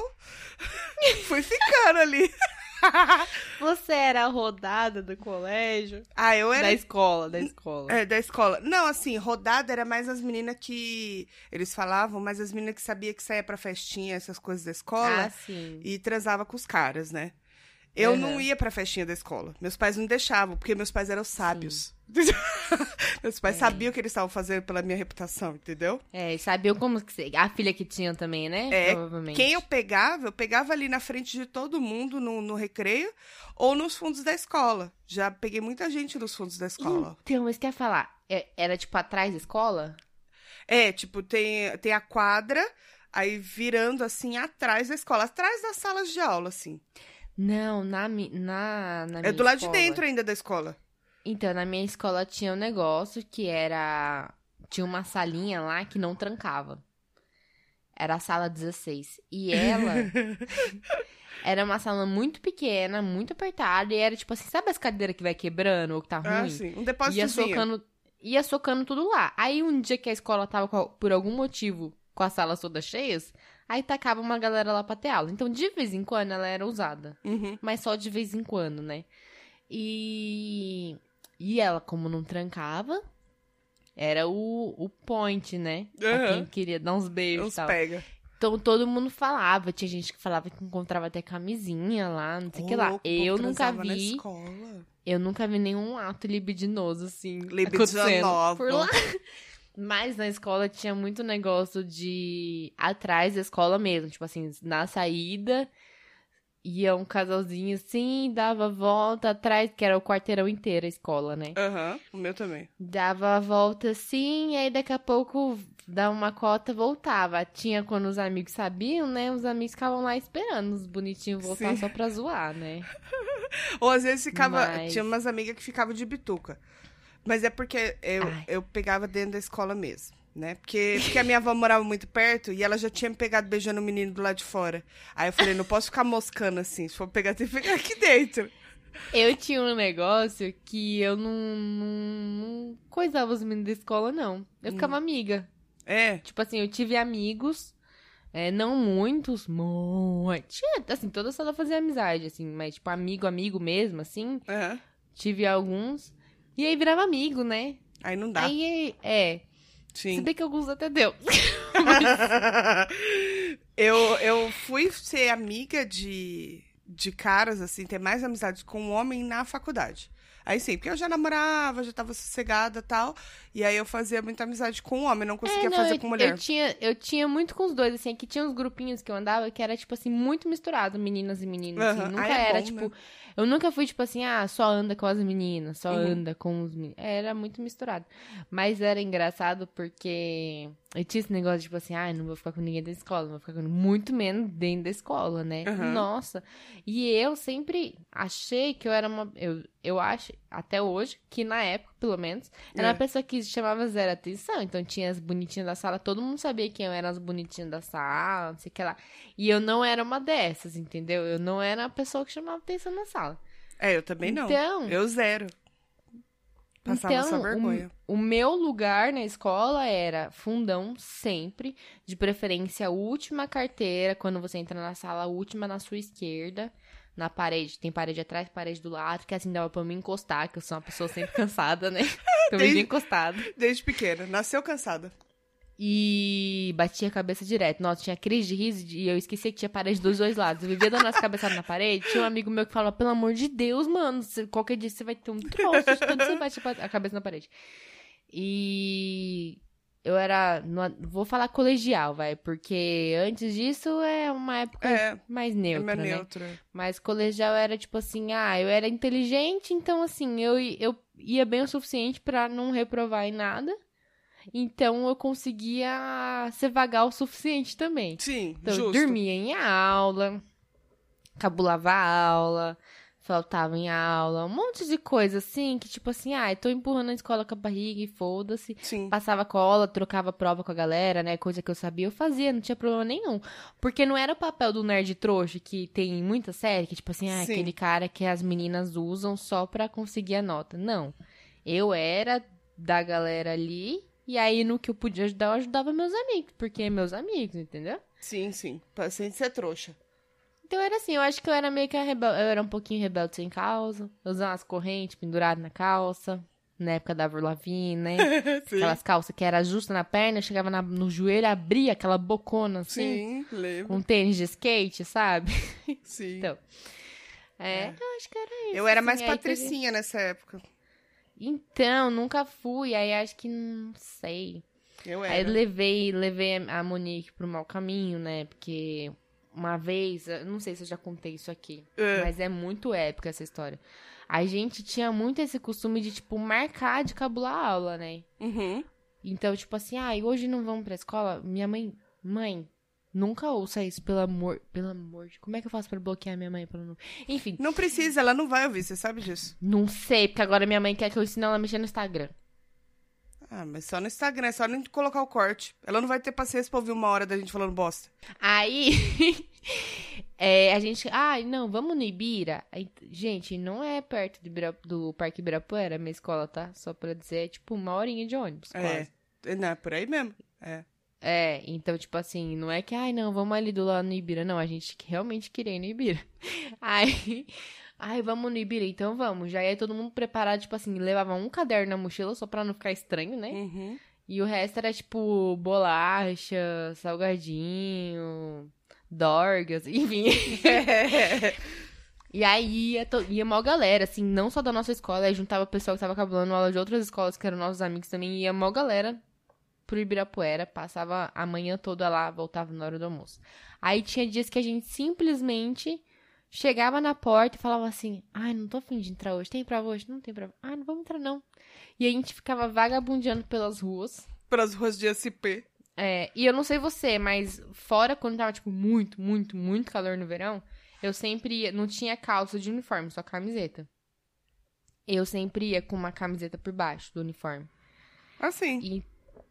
fui ficando ali. Você era a rodada do colégio? Ah, eu era Da escola, da escola. É, da escola. Não, assim, rodada era mais as meninas que. Eles falavam, mas as meninas que sabia que saía pra festinha, essas coisas da escola, Ah, sim. e transava com os caras, né? Eu Aham. não ia pra festinha da escola. Meus pais não deixavam, porque meus pais eram sábios. meus pais É. sabiam o que eles estavam fazendo pela minha reputação, entendeu? É, e sabiam como. A filha que tinham também, né? É, Provavelmente. Quem eu pegava, eu pegava ali na frente de todo mundo no, no recreio ou nos fundos da escola. Já peguei muita gente nos fundos da escola. Então, mas quer falar? É- Era, tipo, atrás da escola? É, tipo, tem, tem a quadra, aí virando assim atrás da escola, atrás das salas de aula, assim. Não, na, mi- na, na É minha do lado escola- de dentro ainda da escola. Então, na minha escola tinha um negócio que era... Tinha uma salinha lá que não trancava. Era a sala 16. E ela... era uma sala muito pequena, muito apertada. E era tipo assim, sabe as cadeiras que vai quebrando ou que tá ruim? Ah, sim. Um ia depósitozinho. socando, ia socando tudo lá. Aí um dia que a escola tava com- por algum motivo com as salas todas cheias, aí tacava uma galera lá pra ter aula. Então, de vez em quando ela era usada, Uhum. mas só de vez em quando, né? E e ela como não trancava, era o, o point, né? Pra Aham. quem queria dar uns beijos e tal. pega. Então todo mundo falava, tinha gente que falava que encontrava até camisinha lá, não sei o que lá. Eu nunca vi. Eu nunca vi nenhum ato libidinoso, assim, Libidinoso. por lá. Mas na escola tinha muito negócio de atrás da escola mesmo. Tipo assim, na saída, ia um casalzinho assim, dava volta atrás, que era o quarteirão inteiro a escola, né? Aham, o meu também. Dava a volta assim, e aí daqui a pouco dava uma cota voltava. Tinha quando os amigos sabiam, né? Os amigos ficavam lá esperando os bonitinhos voltar Sim. só pra zoar, né? Ou às vezes ficava. Mas- Tinha umas amigas que ficavam de bituca. Mas é porque eu, Ai. eu pegava dentro da escola mesmo, né? Porque, porque a minha avó morava muito perto e ela já tinha me pegado beijando o menino do lado de fora. Aí eu falei, não posso ficar moscando assim. Se for pegar, tem que pegar aqui dentro. Eu tinha um negócio que eu não, não, não coisava os meninos da escola, não. Eu ficava amiga. É. Tipo assim, eu tive amigos, é, não muitos, muito. Assim, toda sala fazia amizade, assim, mas tipo, amigo, amigo mesmo, assim. aham. Tive alguns. E aí virava amigo, né? Aí não dá. Aí, é. Se Sim. bem que alguns até deu. eu, eu fui ser amiga de, de caras, assim, ter mais amizade com um homem na faculdade. Aí sim, porque eu já namorava, já tava sossegada e tal. E aí eu fazia muita amizade com homem, não conseguia É, não, fazer eu, com mulher. Eu tinha, eu tinha muito com os dois, assim, que tinha uns grupinhos que eu andava que era, tipo assim, muito misturado, meninas e meninos. assim. Aham. Nunca Ah, é era, bom, tipo. né? Eu nunca fui, tipo assim, ah, só anda com as meninas, só Uhum. anda com os meninos. Era muito misturado. Mas era engraçado porque eu tinha esse negócio, tipo assim, ah, não vou ficar com ninguém da escola, não vou ficar com muito menos dentro da escola, né? Uhum. Nossa. E eu sempre achei que eu era uma. Eu, eu acho, até hoje, que na época, pelo menos, era É. uma pessoa que chamava zero atenção. Então tinha as bonitinhas da sala, todo mundo sabia quem eu era as bonitinhas da sala, não sei o que lá. E eu não era uma dessas, entendeu? Eu não era a pessoa que chamava atenção na sala. É, eu também não. Então, Eu zero. Passava então o- vergonha. O, meu lugar na escola era fundão sempre, de preferência a última carteira, quando você entra na sala, a última na sua esquerda, na parede. Tem parede atrás, parede do lado, que assim dava pra me encostar, que eu sou uma pessoa sempre cansada, né? Eu Desde- encostada. Desde pequena. Nasceu cansada. E batia a cabeça direto. Nossa, tinha crise de riso e eu esquecia que tinha parede dos dois lados. Eu vivia dando as cabeçadas na parede. Tinha um amigo meu que falava, pelo amor de Deus, mano, qualquer dia você vai ter um troço de tanto você bate a cabeça na parede. E eu era, vou falar colegial, vai, porque antes disso é uma época É, mais é neutra, mais né? neutra. Mas colegial era tipo assim, ah, eu era inteligente, então assim, eu, eu ia bem o suficiente pra não reprovar em nada. Então eu conseguia ser vagar o suficiente também. Sim, Então justo. eu dormia em aula, cabulava a aula, faltava em aula, um monte de coisa assim, que tipo assim, ah, eu tô empurrando a escola com a barriga e foda-se. Passava cola, trocava prova com a galera, né? Coisa que eu sabia, eu fazia, não tinha problema nenhum. Porque não era o papel do nerd trouxa que tem muita série, que tipo assim, ah, Sim. aquele cara que as meninas usam só pra conseguir a nota. Não. Eu era da galera ali E aí, no que eu podia ajudar, eu ajudava meus amigos, porque é meus amigos, entendeu? Sim, sim. Paciente ser trouxa. Então era assim, eu acho que eu era meio que a rebelde. Eu era um pouquinho rebelde sem causa. Usava umas correntes penduradas na calça. Na época da Avril Lavigne, né? Aquelas calças que era justa na perna, chegava na- no joelho, abria aquela bocona assim. Sim, lembro. Com tênis de skate, sabe? Sim. Então, É, eu acho que era isso. eu era assim, mais aí teve- patricinha nessa época. Então, nunca fui, aí acho que não sei. Eu Aí era. eu levei, levei a Monique pro mau caminho, né? Porque uma vez, não sei se eu já contei isso aqui, É. mas é muito épica essa história. A gente tinha muito esse costume de, tipo, marcar de cabular a aula, né? Uhum. Então, tipo assim, ah, hoje não vamos pra escola? Minha mãe, mãe, nunca ouça isso, pelo amor, pelo amor de... Como é que eu faço pra bloquear minha mãe? Pra não... Enfim, Não precisa, ela não vai ouvir, você sabe disso. não sei, porque agora minha mãe quer que eu ensine ela a mexer no Instagram. Ah, mas só no Instagram, é só nem colocar o corte. Ela não vai ter paciência pra ouvir uma hora da gente falando bosta. Aí, é, a gente, ai, não, vamos no Ibira. Aí, gente, não é perto Ibira- do Parque Ibirapuera, minha escola, tá? Só pra dizer, é tipo uma horinha de ônibus, É. quase. Não, é por aí mesmo. É. É, então, tipo assim, não é que, ai, não, vamos ali do lado no Ibira. Não, a gente realmente queria ir no Ibira. Aí, ai, vamos no Ibira, então vamos. Já ia todo mundo preparado, tipo assim, levava um caderno na mochila só pra não ficar estranho, né? Uhum. E o resto era, tipo, bolacha, salgadinho, dorgas, enfim. E aí ia, to- ia mó galera, assim, não só da nossa escola, aí juntava o pessoal que tava cabulando aula de outras escolas que eram nossos amigos também, ia mó galera pro Ibirapuera, passava a manhã toda lá, voltava na hora do almoço. Aí tinha dias que a gente simplesmente chegava na porta e falava assim, ai, não tô afim de entrar hoje, tem prova hoje? Não tem prova. Ah, não vamos entrar não. E a gente ficava vagabundeando pelas ruas, Pelas ruas de SP. é, e eu não sei você, mas fora quando tava, tipo, muito, muito, muito calor no verão, eu sempre ia, não tinha calça de uniforme, só camiseta. Eu sempre ia com uma camiseta por baixo do uniforme. Assim. E,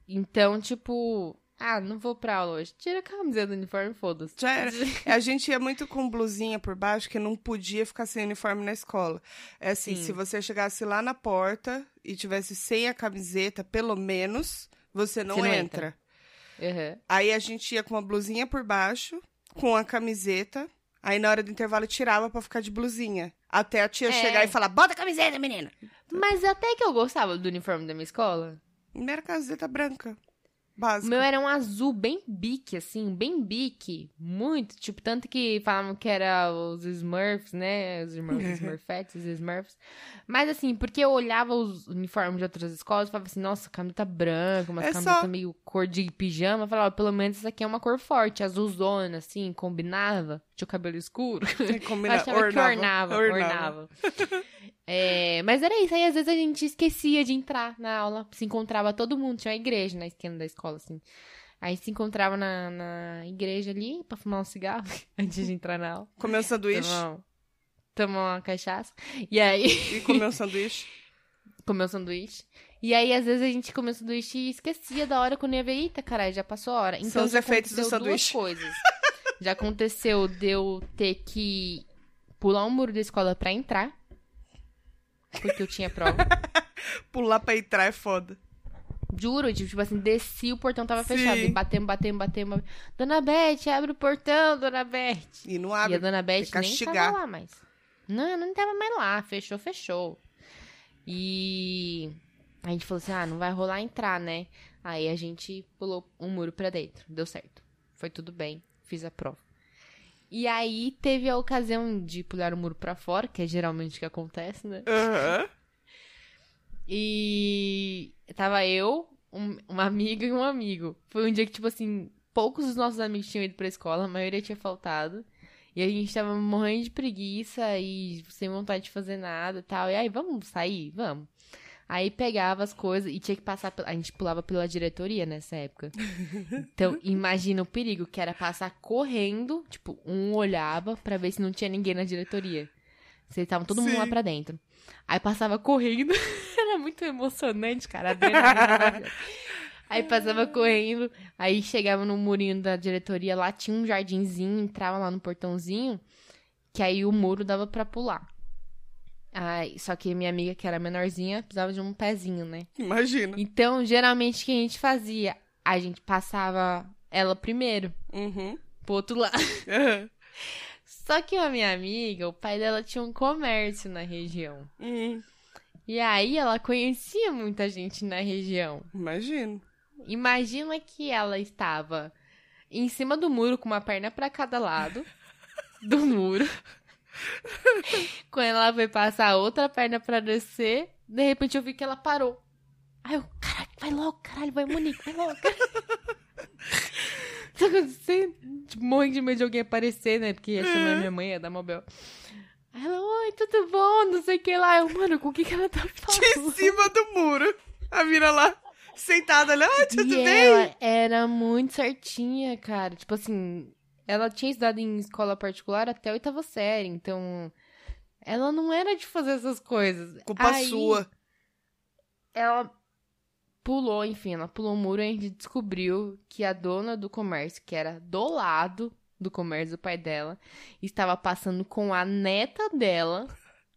então, tipo, ah, não vou pra aula hoje. Tira a camiseta do uniforme, foda-se. Já era. A gente ia muito com blusinha por baixo, que não podia ficar sem uniforme na escola. É assim, Sim. se você chegasse lá na porta e tivesse sem a camiseta, pelo menos, você não, Você não entra. Aham. Aí a gente ia com uma blusinha por baixo, com a camiseta. Aí na hora do intervalo tirava pra ficar de blusinha. Até a tia É. chegar e falar: bota a camiseta, menina! Mas até que eu gostava do uniforme da minha escola. Minha era camiseta branca. O Básica. meu era um azul bem bique, assim, bem bique. Muito. Tipo, tanto que falavam que era os Smurfs, né? Os Smurfs, os Smurfettes, os Smurfs. Mas assim, porque eu olhava os uniformes de outras escolas e falava assim, nossa, camiseta branca, uma É camiseta só- meio cor de pijama. Eu falava, "Ó, pelo menos essa aqui é uma cor forte, azulzona, assim, combinava. Tinha o cabelo escuro. Combina... Eu achava que ornava, ornava. É, mas era isso, aí às vezes a gente esquecia de entrar na aula, se encontrava todo mundo, tinha uma igreja na esquina da escola, assim. Aí se encontrava na, na igreja ali pra fumar um cigarro antes de entrar na aula. Comeu um sanduíche. Tomar, tomar uma cachaça. E aí, E comeu um sanduíche. comer um sanduíche. E aí, às vezes, a gente comeu um sanduíche e esquecia da hora quando ia ver, eita, caralho, já passou a hora. Então, São os efeitos do aconteceu duas sanduíche. coisas. Já aconteceu de eu ter que pular um muro da escola pra entrar. Porque eu tinha prova. Pular pra entrar é foda. Juro, tipo, tipo assim, desci, o portão tava Sim. fechado. E batemos, batemos, batemos. Dona Beth, abre o portão, Dona Beth. E não E abre. a Dona Beth nem castigar. tava lá mais. Não, não tava mais lá. Fechou, fechou. E a gente falou assim, ah, não vai rolar entrar, né? Aí a gente pulou um muro pra dentro. Deu certo. Foi tudo bem. Fiz a prova. E aí teve a ocasião de pular o muro pra fora, que é geralmente o que acontece, né? Aham. E tava eu, um- uma amiga e um amigo. Foi um dia que, tipo assim, poucos dos nossos amigos tinham ido pra escola, a maioria tinha faltado. E a gente tava morrendo de preguiça e sem vontade de fazer nada e tal. E aí, vamos sair? Vamos. Aí pegava as coisas e tinha que passar. A gente pulava pela diretoria nessa época. Então, imagina o perigo, que era passar correndo. Tipo, um olhava pra ver se não tinha ninguém na diretoria. Vocês estavam todo mundo lá Sim. pra dentro. Aí passava correndo. Era muito emocionante, cara. aí passava correndo. Aí chegava no murinho da diretoria. Lá tinha um jardinzinho. Entrava lá no portãozinho. Que aí o muro dava pra pular. Ai, só que minha amiga, que era menorzinha, precisava de um pezinho, né? Imagina. Então, geralmente, o que a gente fazia? A gente passava ela primeiro, Uhum. pro outro lado. Só que a minha amiga, o pai dela tinha um comércio na região. Hum, E aí ela conhecia muita gente na região. imagino. Imagina que ela estava em cima do muro com uma perna pra cada lado do muro. Quando ela foi passar a outra perna pra descer, de repente eu vi que ela parou. Aí eu, caralho, vai logo, caralho, vai Monique, vai logo. Tá acontecendo? Morrendo de medo de alguém aparecer, né? Porque ia chamar minha mãe, ia dar mobel. Aí ela, oi, tudo bom? Não sei o que lá. Eu, mano, com o que que ela tá De falando? cima do muro. A mina lá, sentada ali. Ah, tudo e bem? ela era muito certinha, cara. Tipo assim, ela tinha estudado em escola particular até a oitava série, então ela não era de fazer essas coisas. Culpa Aí, sua. Ela pulou, enfim, ela pulou o muro e a gente descobriu que a dona do comércio, que era do lado do comércio do pai dela, estava passando com a neta dela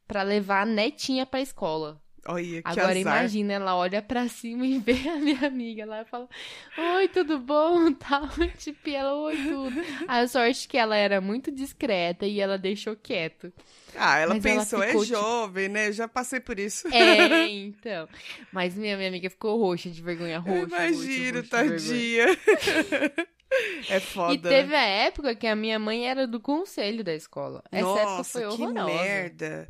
pra levar a netinha pra escola. Olha, que Agora azar. imagina, ela olha pra cima e vê a minha amiga lá e fala: Oi, tudo bom? Tal. Tipo, ela, oi, tudo. A sorte que ela era muito discreta e ela deixou quieto. Ah, ela Mas ela pensou, ficou, é tipo- jovem, né? Já passei por isso. É, então. Mas minha, minha amiga ficou roxa de vergonha, roxa. Vergonha. tadinha. é foda. E teve a época que a minha mãe era do conselho da escola. Essa época Nossa, foi que horrorosa. merda.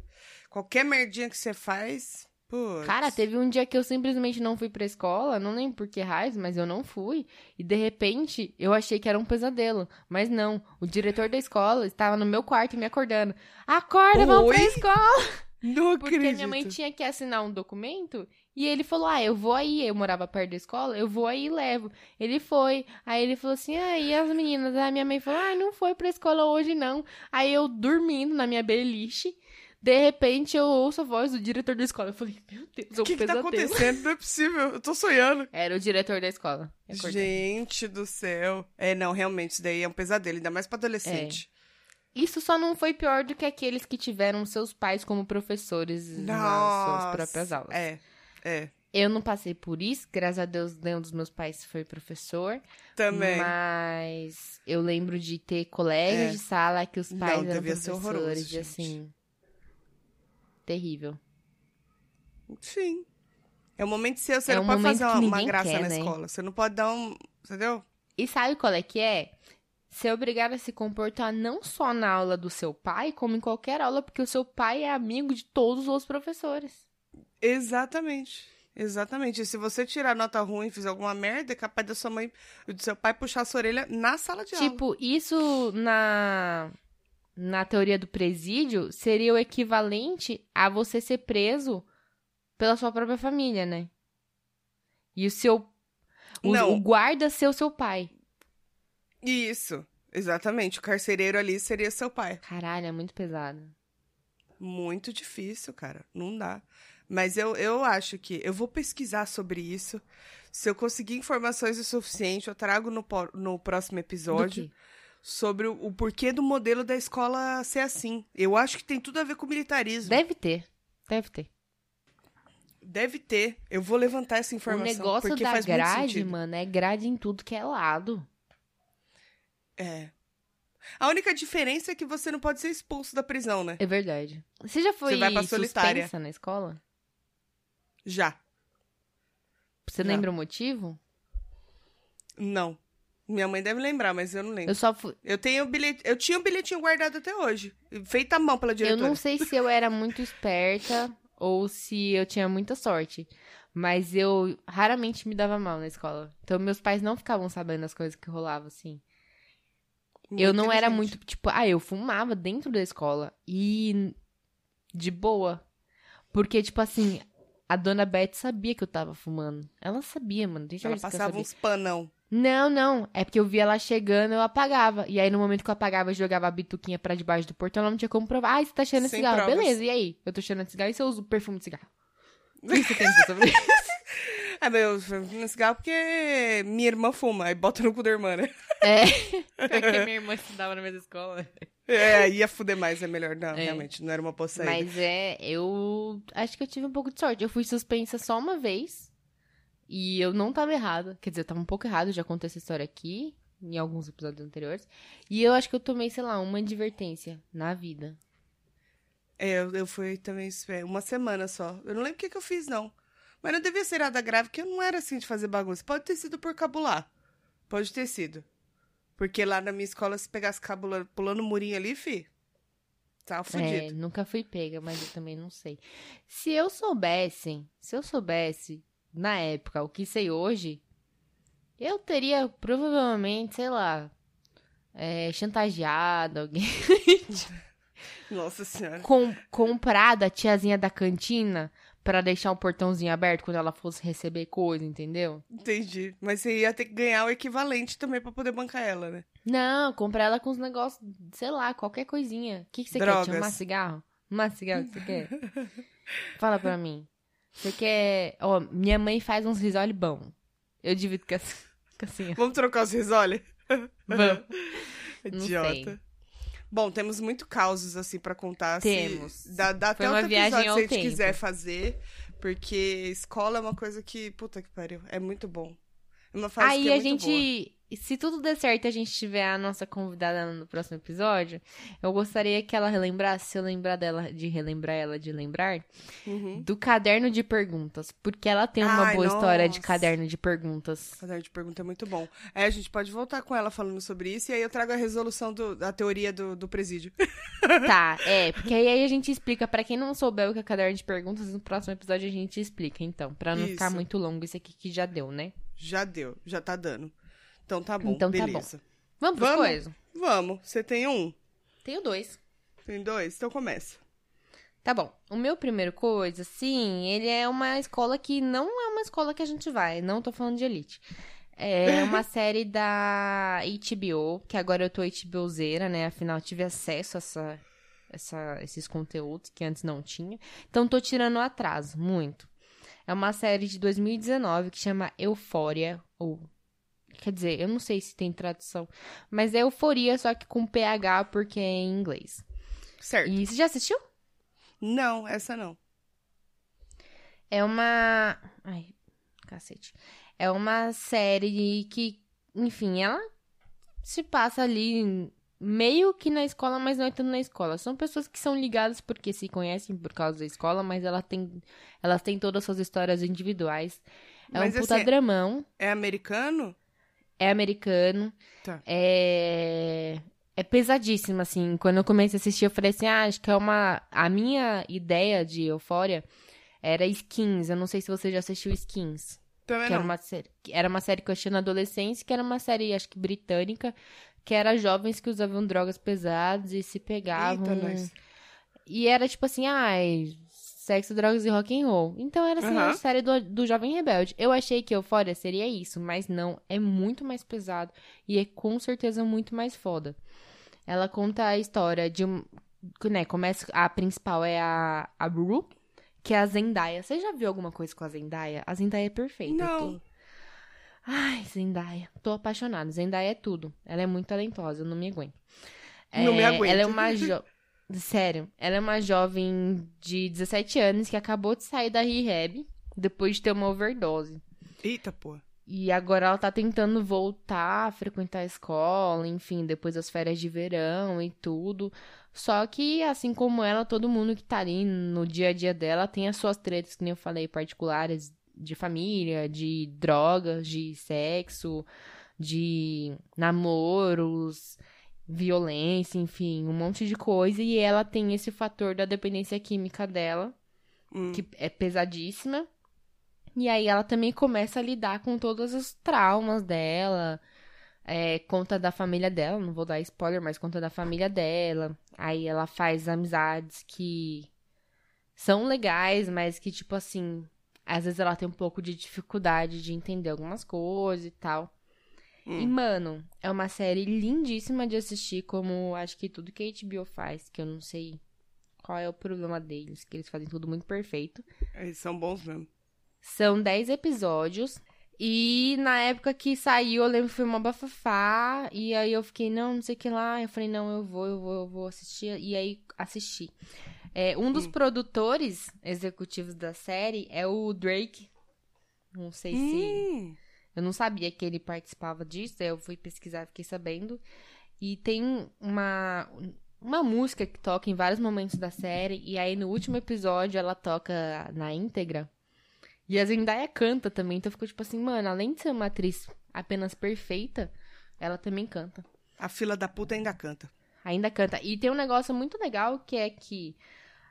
Qualquer merdinha que você faz, putz. Cara, teve um dia que eu simplesmente não fui pra escola, não lembro por que raios, mas eu não fui. E de repente, eu achei que era um pesadelo. Mas não, o diretor da escola estava no meu quarto me acordando. Acorda, vamos pra Oi? escola! Não Porque acredito. minha mãe tinha que assinar um documento e ele falou: Ah, eu vou aí. Eu morava perto da escola, eu vou aí e levo. Ele foi. Aí ele falou assim: Ah, e as meninas? Aí minha mãe falou: Ah, não foi pra escola hoje não. Aí eu dormindo na minha beliche. De repente eu ouço a voz do diretor da escola. Eu falei: Meu Deus, é um O que, que tá acontecendo? Não é possível. Eu tô sonhando. Era o diretor da escola. Acordei. Gente do céu. É, não, realmente, isso daí é um pesadelo, ainda mais pra adolescente. Isso só não foi pior do que aqueles que tiveram seus pais como professores nas suas Nossa. próprias aulas. É, é. Eu não passei por isso, graças a Deus, nenhum dos meus pais foi professor. Também. Mas eu lembro de ter colegas É. de sala que os Não, pais eram devia ser professores horroroso, e assim. Terrível. Sim. É um momento seu, você É não um pode fazer uma, uma graça quer, na né? escola. Você não pode dar um. Entendeu? E sabe qual é que é? Ser obrigado a se comportar não só na aula do seu pai, como em qualquer aula, porque o seu pai é amigo de todos os professores. Exatamente. Exatamente. E se você tirar nota ruim e fizer alguma merda, é capaz da sua mãe do seu pai puxar a sua orelha na sala de aula. Tipo, isso na na teoria do presídio seria o equivalente a você ser preso pela sua própria família, né? E o seu o, Não. o guarda ser o seu pai. Isso. Exatamente. O carcereiro ali seria seu pai. Caralho, é muito pesado. Muito difícil, cara. Não dá. Mas eu, eu acho que eu vou pesquisar sobre isso. Se eu conseguir informações o suficiente, eu trago no, no próximo Do episódio quê? Sobre o, o porquê do modelo da escola ser assim. Eu acho que tem tudo a ver com militarismo. Deve ter. Deve ter. Deve ter. Eu vou levantar essa O informação. negócio porque da faz grade, mano, é grade em tudo que é lado. É. A única diferença é que você não pode ser expulso da prisão, né? É verdade. Você já foi Você vai pra solitária. na escola? Já. Você Já. lembra o motivo? Não. Minha mãe deve lembrar, mas eu não lembro. Eu só fui. Eu tenho o bilhete, eu tinha o bilhetinho guardado até hoje, feito à mão pela Eu diretora. não sei se eu era muito esperta ou se eu tinha muita sorte. Mas eu raramente me dava mal na escola. Então meus pais não ficavam sabendo as coisas que rolavam, assim. eu não era muito, tipo, ah, eu fumava dentro da escola. E de boa. Porque, tipo assim, a dona Beth sabia que eu tava fumando. Ela sabia, mano. Ela passava uns panão. Não, não. É porque eu via ela chegando, eu apagava. E aí, no momento que eu apagava, eu jogava a bituquinha pra debaixo do portão, ela não tinha como provar. Ah, você tá cheirando Sem cigarro. provas. Beleza, e aí? Eu tô cheirando cigarro e você usa o perfume de cigarro. O que você tem a dizer sobre isso? É, meu, eu fumo cigarro porque minha irmã fuma, aí bota no cu da irmã, né? É, porque minha irmã estudava na mesma escola. É, ia fuder mais, é melhor. Não, É. realmente, não era uma boa saída. Mas é, eu acho que eu tive um pouco de sorte. Eu fui suspensa só uma vez. E eu não tava errada. Quer dizer, eu tava um pouco errado, já contei essa história aqui, em alguns episódios anteriores. E eu acho que eu tomei, sei lá, uma advertência na vida. É, eu, eu fui também é, uma semana só. Eu não lembro o que, que eu fiz, não. Mas não devia ser nada grave, porque eu não era assim de fazer bagunça. Pode ter sido por cabular. Pode ter sido. Porque lá na minha escola, se pegasse cabula pulando murinho ali, fi, tava É, fudido. nunca fui pega, mas eu também não sei. Se eu soubesse, se eu soubesse na época o que sei hoje, eu teria provavelmente, sei lá, é, chantageado alguém, Nossa senhora. com, comprado a tiazinha da cantina pra deixar um portãozinho aberto quando ela fosse receber coisa, entendeu? Entendi. Mas você ia ter que ganhar o equivalente também pra poder bancar ela, né? Não, comprar ela com os negócios, sei lá, qualquer coisinha. O que, que você quer? Drogas. Te amar cigarro? Amar cigarro que você quer? Fala pra mim. Você quer. Ó, minha mãe faz uns risole bom. Eu divido com a, com a senhora. Vamos trocar os risoles? Vamos. Idiota. Bom, temos muito causos assim pra contar. se- Temos. Dá, dá Foi até uma viagem episódio se a gente tempo. quiser fazer. Porque escola é uma coisa que, puta que pariu, é muito bom. É uma fase Aí que é a muito boa. Se tudo der certo e a gente tiver a nossa convidada no próximo episódio, eu gostaria que ela relembrasse, se eu lembrar dela, de relembrar ela de lembrar, Uhum. do caderno de perguntas. Porque ela tem uma Ai, boa história de nossa. caderno de perguntas. Caderno de pergunta é muito bom. Aí a gente pode voltar com ela falando sobre isso e aí eu trago a resolução do- da teoria do, do presídio. Tá, é, porque aí a gente explica, pra quem não souber o que é caderno de perguntas, no próximo episódio a gente explica, então, pra não ficar Isso. muito longo isso aqui que já deu, né? Já deu, já tá dando. Então tá bom, Então tá bom. beleza. Vamos pras Vamos? coisas? Vamos. Você tem um? Tenho dois. Tem dois? Então começa. Tá bom. O meu primeiro coisa, sim, ele é uma escola que não é uma escola que a gente vai. Não tô falando de elite. É uma série da HBO, que agora eu tô HBOzeira, né? Afinal, eu tive acesso a essa, essa, esses conteúdos que antes não tinha. Então, tô tirando o atraso, muito. É uma série de 2019 que chama Eufória, ou... Quer dizer, eu não sei se tem tradução, mas é Euforia, só que com PH, porque é em inglês. Certo. E você já assistiu? Não, essa não. É uma. Ai, cacete. É uma série que, enfim, ela se passa ali meio que na escola, mas não é tanto na escola. São pessoas que são ligadas porque se conhecem por causa da escola, mas ela tem, elas têm todas as suas histórias individuais. É Mas, um puta assim, dramão. É americano? É americano. Tá. É. É pesadíssimo, assim. Quando eu comecei a assistir, eu falei assim: ah, acho que é uma. A minha ideia de Eufória era Skins. Eu não sei se você já assistiu Skins. Também Que era não. uma, série, que era uma série que eu achei na adolescência, que era uma série, acho que britânica, que era jovens que usavam drogas pesadas e se pegavam. Eita, nós. E era tipo assim, ai, sexo, drogas e rock and roll. Então era assim, a Aham. série do, do Jovem Rebelde. Eu achei que Euphoria seria isso, mas não, é muito mais pesado e é com certeza muito mais foda. Ela conta a história de um, né, começa, a principal é a, a Rue, que é a Zendaya. Você já viu alguma coisa com a Zendaya? A Zendaya é perfeita. Não. tô- Ai, Zendaya. Tô apaixonada. Zendaya é tudo. Ela é muito talentosa, eu não me aguento. Não me É, aguento. Ela é uma jo... Sério, ela é uma jovem de 17 anos que acabou de sair da rehab depois de ter uma overdose. Eita, pô. E agora ela tá tentando voltar a frequentar a escola, enfim, depois das férias de verão e tudo. Só que, assim como ela, todo mundo que tá ali no dia a dia dela tem as suas tretas, que nem eu falei, particulares de família, de drogas, de sexo, de namoros, violência, enfim, um monte de coisa. E ela tem esse fator da dependência química dela, Hum. que é pesadíssima. E aí ela também começa a lidar com todos os traumas dela. É, conta da família dela, não vou dar spoiler, mas conta da família dela. Aí ela faz amizades que são legais, mas que, tipo assim, às vezes ela tem um pouco de dificuldade de entender algumas coisas e tal. Hum. E, mano, é uma série lindíssima de assistir, como acho que tudo que a HBO faz, que eu não sei qual é o problema deles, que eles fazem tudo muito perfeito. Eles são bons mesmo. São 10 episódios. E na época que saiu, eu lembro que foi uma bafafá. E aí eu fiquei, não, não sei o que lá. Eu falei, não, eu vou, eu vou, eu vou assistir. E aí assisti. É, um dos Hum. produtores executivos da série é o Drake. Não sei se. Eu não sabia que ele participava disso, aí eu fui pesquisar, fiquei sabendo. E tem uma, uma música que toca em vários momentos da série, e aí no último episódio ela toca na íntegra. E a Zendaya canta também, então ficou tipo assim, mano, além de ser uma atriz apenas perfeita, ela também canta. a fila da puta ainda canta. Ainda canta. E tem um negócio muito legal que é que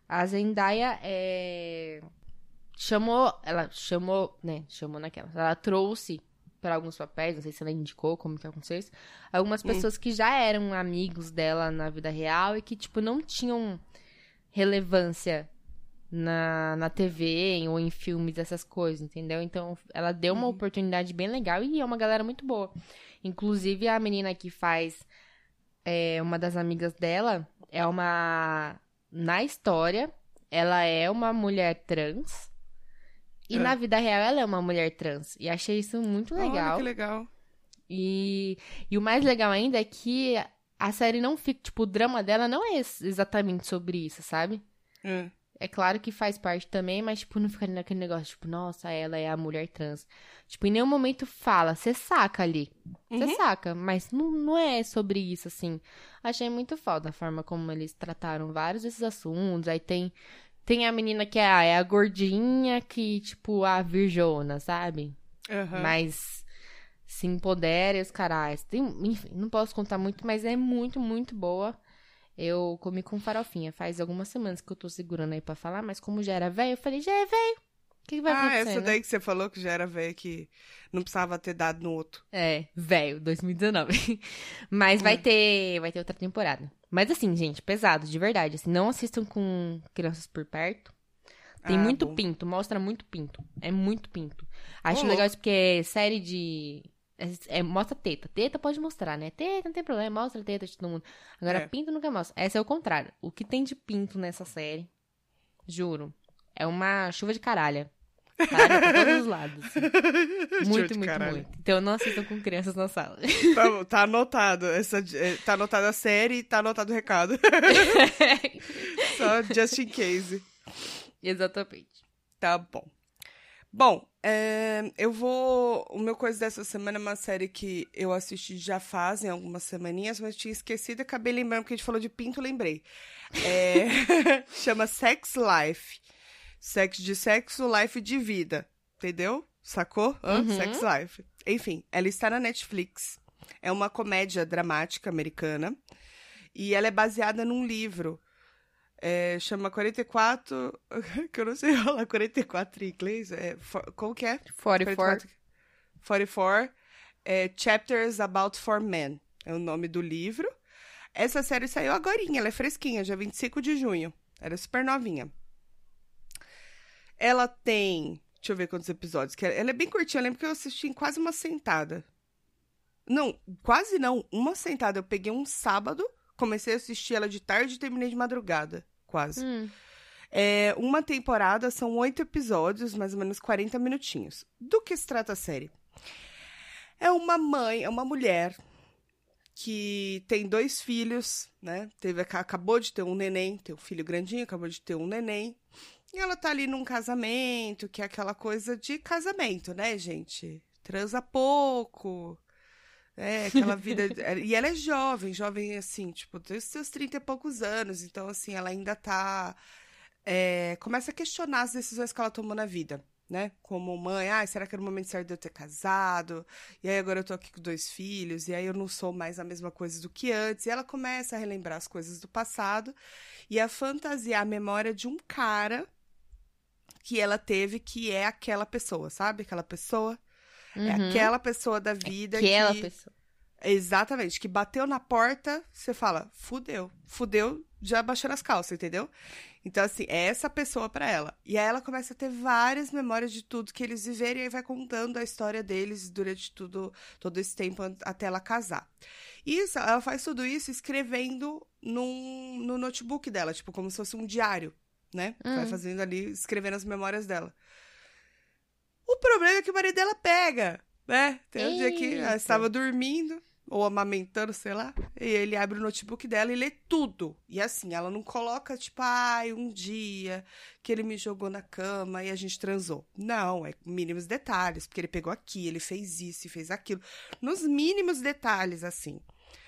a Zendaya é... chamou, ela chamou, né, chamou naquela, ela trouxe para alguns papéis, não sei se ela indicou como que aconteceu isso, algumas pessoas que já eram amigos dela na vida real e que, tipo, não tinham relevância na, na TV ou em filmes, essas coisas, entendeu? Então, ela deu uma oportunidade bem legal e é uma galera muito boa. Inclusive, a menina que faz é, uma das amigas dela é uma. Na história, ela é uma mulher trans. E É. na vida real, ela é uma mulher trans. E achei isso muito Olha legal. que legal. E, e o mais legal ainda é que a série não fica. Tipo, o drama dela não é ex- exatamente sobre isso, sabe? É. É claro que faz parte também, mas, tipo, não fica naquele negócio, tipo, nossa, ela é a mulher trans. Tipo, em nenhum momento fala, você saca ali. Você Uhum. saca, mas não, não é sobre isso, assim. Achei muito foda a forma como eles trataram vários desses assuntos. Aí tem, tem a menina que é a, é a gordinha que, tipo, a virjona, sabe? Aham. Mas se empodera e os carais. Tem, enfim, não posso contar muito, mas é muito, muito boa. Eu comi com farofinha. Faz algumas semanas que eu tô segurando aí pra falar, mas como já era velho, eu falei, já é velho. O que, que vai Ah, acontecer? essa né? daí que você falou que já era velha, que não precisava ter dado no outro. É, velho, 2019. Mas vai Hum. ter, vai ter outra temporada. Mas assim, gente, pesado, de verdade. Assim, não assistam com crianças por perto. Tem Ah, muito bom. pinto, mostra muito pinto. É muito pinto. Acho Ô, legal isso porque é série de. É, é- mostra teta. Teta pode mostrar, né? Teta não tem problema, mostra teta de todo mundo. Agora, É. pinto nunca mostra. Essa é o contrário. O que tem de pinto nessa série, juro, é uma chuva de caralha. Caralho pra todos os lados. assim. Muito, muito, caralho. muito. Então não assistam com crianças na sala. Tá, tá anotado. Essa, eh, tá anotada a série e tá anotado o recado. Só just in case. Exatamente. Tá bom. Bom, é, eu vou. O meu coisa dessa semana é uma série que eu assisti já fazem algumas semaninhas, mas tinha esquecido e acabei lembrando porque a gente falou de pinto, lembrei. É, chama Sex Life. Sex de sexo, life de vida. Entendeu? Sacou? Uhum. Sex Life. Enfim, ela está na Netflix. É uma comédia dramática americana. E ela é baseada num livro. É, chama 44. Que eu não sei falar 44 em inglês. É, for- como que é? 44. 44 é, Chapters About For Men. É o nome do livro. Essa série saiu agora, ela é fresquinha, dia 25 de junho. Era super novinha. Ela tem. Deixa eu ver quantos episódios. Que ela é bem curtinha, eu lembro que eu assisti em quase uma sentada. Não, quase não. Uma sentada. Eu peguei um sábado, comecei a assistir ela de tarde e terminei de madrugada. Quase. Hum, É, uma temporada são oito episódios, mais ou menos 40 minutinhos. Do que se trata a série? É uma mãe, é uma mulher que tem dois filhos, né? Teve, acabou de ter um neném, tem um filho grandinho, acabou de ter um neném. E ela tá ali num casamento, que é aquela coisa de casamento, né, gente? Transa pouco. É, aquela vida. e ela é jovem, jovem assim, tipo, tem os seus 30 e poucos anos. Então, assim, ela ainda tá. é, começa a questionar as decisões que ela tomou na vida, né? Como mãe, ah, será que era o momento certo de eu ter casado? E aí agora eu tô aqui com dois filhos, e aí eu não sou mais a mesma coisa do que antes. E ela começa a relembrar as coisas do passado e a fantasiar a memória de um cara que ela teve que é aquela pessoa, sabe? Aquela pessoa. É uhum. aquela pessoa da vida Aquela que. pessoa. Exatamente, que bateu na porta, você fala, fudeu. Fudeu, já baixando as calças, entendeu? Então, assim, é essa pessoa pra ela. E aí ela começa a ter várias memórias de tudo que eles viveram e aí vai contando a história deles durante tudo, todo esse tempo até ela casar. Isso, ela faz tudo isso escrevendo num, no notebook dela, tipo, como se fosse um diário, né? Hum. Vai fazendo ali, escrevendo as memórias dela. problema é que o marido dela pega, né? Tem um dia que ela Eita. estava dormindo, ou amamentando, sei lá, e ele abre o notebook dela e lê tudo. E assim, ela não coloca, tipo, ai, um dia que ele me jogou na cama e a gente transou. Não, é mínimos detalhes, porque ele pegou aqui, ele fez isso e fez aquilo. Nos mínimos detalhes, assim.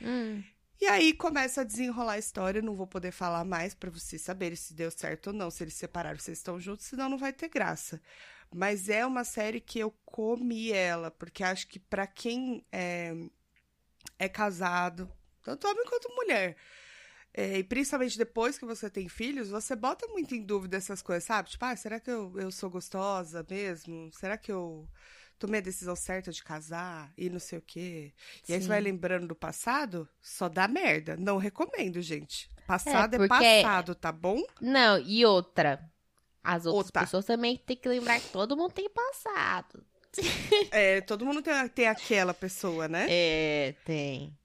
Hum. E aí começa a desenrolar a história. Não vou poder falar mais pra vocês saberem se deu certo ou não, se eles separaram, se eles estão juntos, senão não vai ter graça. Mas é uma série que eu comi ela, porque acho que pra quem é, é casado, tanto homem quanto mulher, é, e principalmente depois que você tem filhos, você bota muito em dúvida essas coisas, sabe? Tipo, ah, será que eu, eu sou gostosa mesmo? Será que eu tomei a decisão certa de casar? E não sei o quê. E aí você Sim. vai lembrando do passado, só dá merda. Não recomendo, gente. Passado é, porque- passado, tá bom? Não, e outra. As outras Outra. pessoas também têm que lembrar que todo mundo tem passado. É, todo mundo tem, tem aquela pessoa, né? É, tem.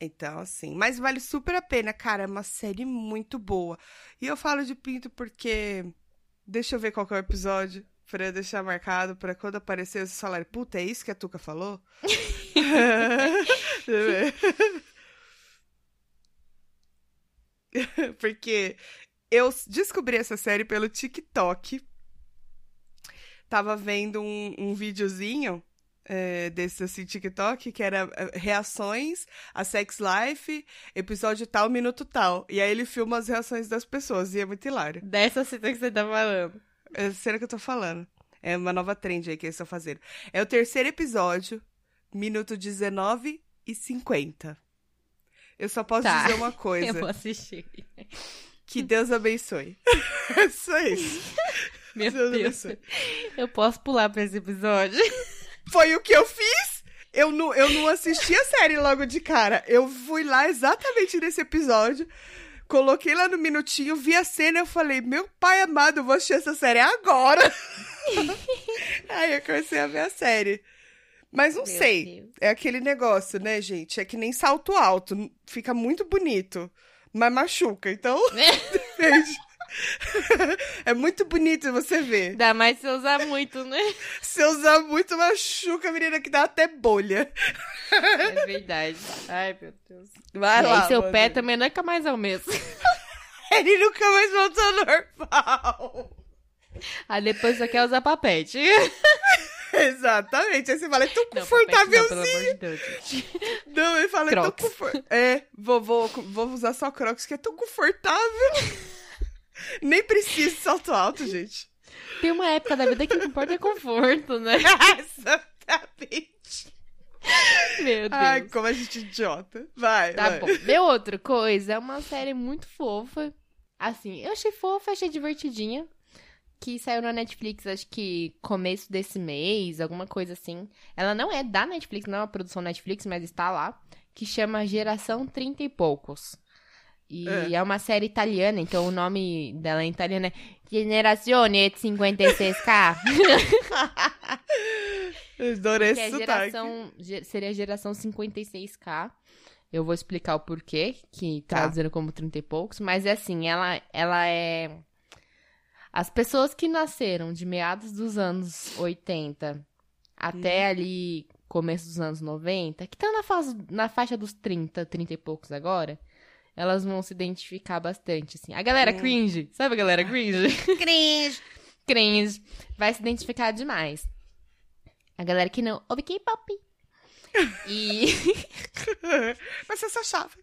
Então, assim, mas vale super a pena, cara. É uma série muito boa. E eu falo de Pinto porque. Deixa eu ver qual que é o episódio. Pra eu deixar marcado pra quando aparecer vocês falarem, puta, é isso que a Tuca falou? Porque eu descobri essa série pelo TikTok. Tava vendo um, um videozinho é, desse assim, TikTok, que era é, reações a Sex Life, episódio tal, minuto tal. E aí ele filma as reações das pessoas, e é muito hilário. Dessa cita que você tá falando. É a cena que eu tô falando. É uma nova trend aí que eles estão fazendo. É o terceiro episódio, minuto 19 e 50. Eu só posso Tá. dizer uma Eu coisa. vou assistir. Que Deus abençoe. É só isso. Meu Deus Deus. abençoe. Eu posso pular pra esse episódio? Foi o que eu fiz. Eu não, eu não assisti a série logo de cara. Eu fui lá exatamente nesse episódio. Coloquei lá no minutinho, vi a cena e eu falei, meu pai amado, eu vou assistir essa série agora. Aí eu comecei a ver a série. Mas não Meu sei. Deus. É aquele negócio, né, gente? É que nem salto alto. Fica muito bonito, mas machuca. Então, depende. é muito bonito você ver. Ainda mais se usar muito, né? Se usar muito, machuca, menina, que dá até bolha. É verdade. Ai, meu Deus. Vai e lá, aí seu pé também nunca mais é o mesmo. Ele nunca mais voltou ao normal. Aí depois você quer usar papete. Exatamente. Aí você fala, é tão Não, não, confortávelzinho. amor de. Não, ele fala, é tão Crocs. confortável. É, vou, vou, vou usar só Crocs, que é tão confortável. Nem preciso de salto alto, gente. Tem uma época da vida que o que importa é conforto, né? Exatamente. Meu Deus. Ai, como a gente é idiota. Vai, Tá vai. bom. Meu outra coisa é uma série muito fofa. Assim, eu achei fofa, achei divertidinha. Que saiu na Netflix, acho que começo desse mês, alguma coisa assim. Ela não é da Netflix, não é uma produção Netflix, mas está lá. Que chama Geração 30 e Poucos. E É. é. uma série italiana, então o nome dela em italiano é Generazione 56K. Eu adorei é esse sotaque. geração, ge- seria a geração 56K. Eu vou explicar o porquê, que Tá. traduzindo como 30 e poucos, mas é assim, ela, ela é. As pessoas que nasceram de meados dos anos 80 até ali começo dos anos 90, que estão na, fase, na faixa dos 30, 30 e poucos agora, elas vão se identificar bastante, assim. A galera Hum. cringe, sabe a galera cringe? Cringe. cringe, vai se identificar demais. A galera que não ouve K-pop. E, Mas você só chave.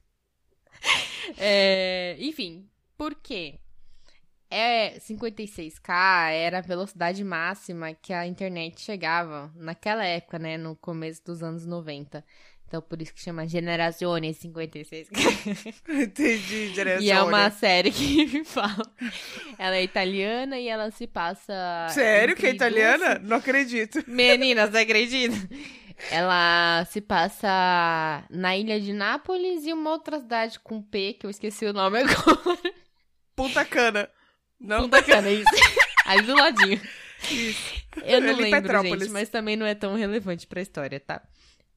é, enfim, por quê? É 56k era a velocidade máxima que a internet chegava naquela época, né, no começo dos anos 90. Então por isso que chama Generazione 56k. Entendi, direção. E é uma série que fala. Ela é italiana e ela se passa Sério que é entre duas italiana? Não acredito. Menina, você acredita? Ela se passa na ilha de Nápoles e uma outra cidade com P, que eu esqueci o nome agora. Punta Cana. Não? Punta Cana, isso. Ali do ladinho. Isso. Eu não Ali em lembro, Petrópolis. gente, mas também não é tão relevante pra história, tá?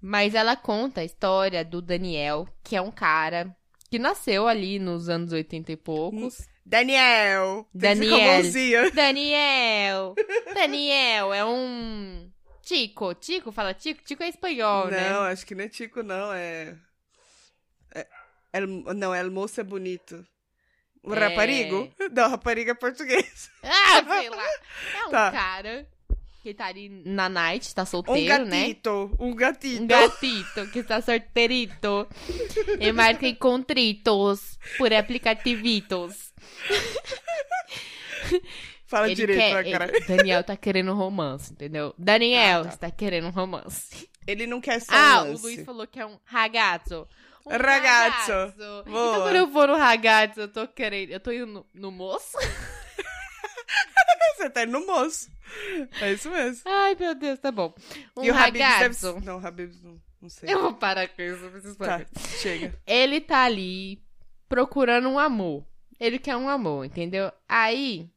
Mas ela conta a história do Daniel, que é um cara que nasceu ali nos anos 80 e poucos. Daniel. Daniel. Daniel. Daniel é um. Tico. Tico fala Tico? Tico é espanhol, né? Não, acho que não é Tico, não. É. é... El... Não, El Moço é bonito. O É. raparigo? Não, rapariga é português. Ah, sei lá. É um Tá. cara que tá ali na night, tá Um solteiro, né? gatito. Um gatito. Um gatito que está solteirito. E marca encontritos por aplicativitos. Fala Ele direito, quer, né, cara? ele- Daniel tá querendo romance, entendeu? Daniel Ah, tá. está querendo romance. Ele não quer só Ah, um o. Luiz falou que é um ragazzo. Um Ragazzo. ragazzo. Então quando eu for no ragazzo, eu tô querendo... Eu tô indo no, no moço? Você tá indo no moço. É isso mesmo. Ai, meu Deus, tá bom. Um e o Habibs deve ragazzo. ser... Não, o Habibs não, não sei. Eu vou parar com isso, preciso Tá, parar. chega. Ele tá ali procurando um amor. Ele quer um amor, entendeu? Aí,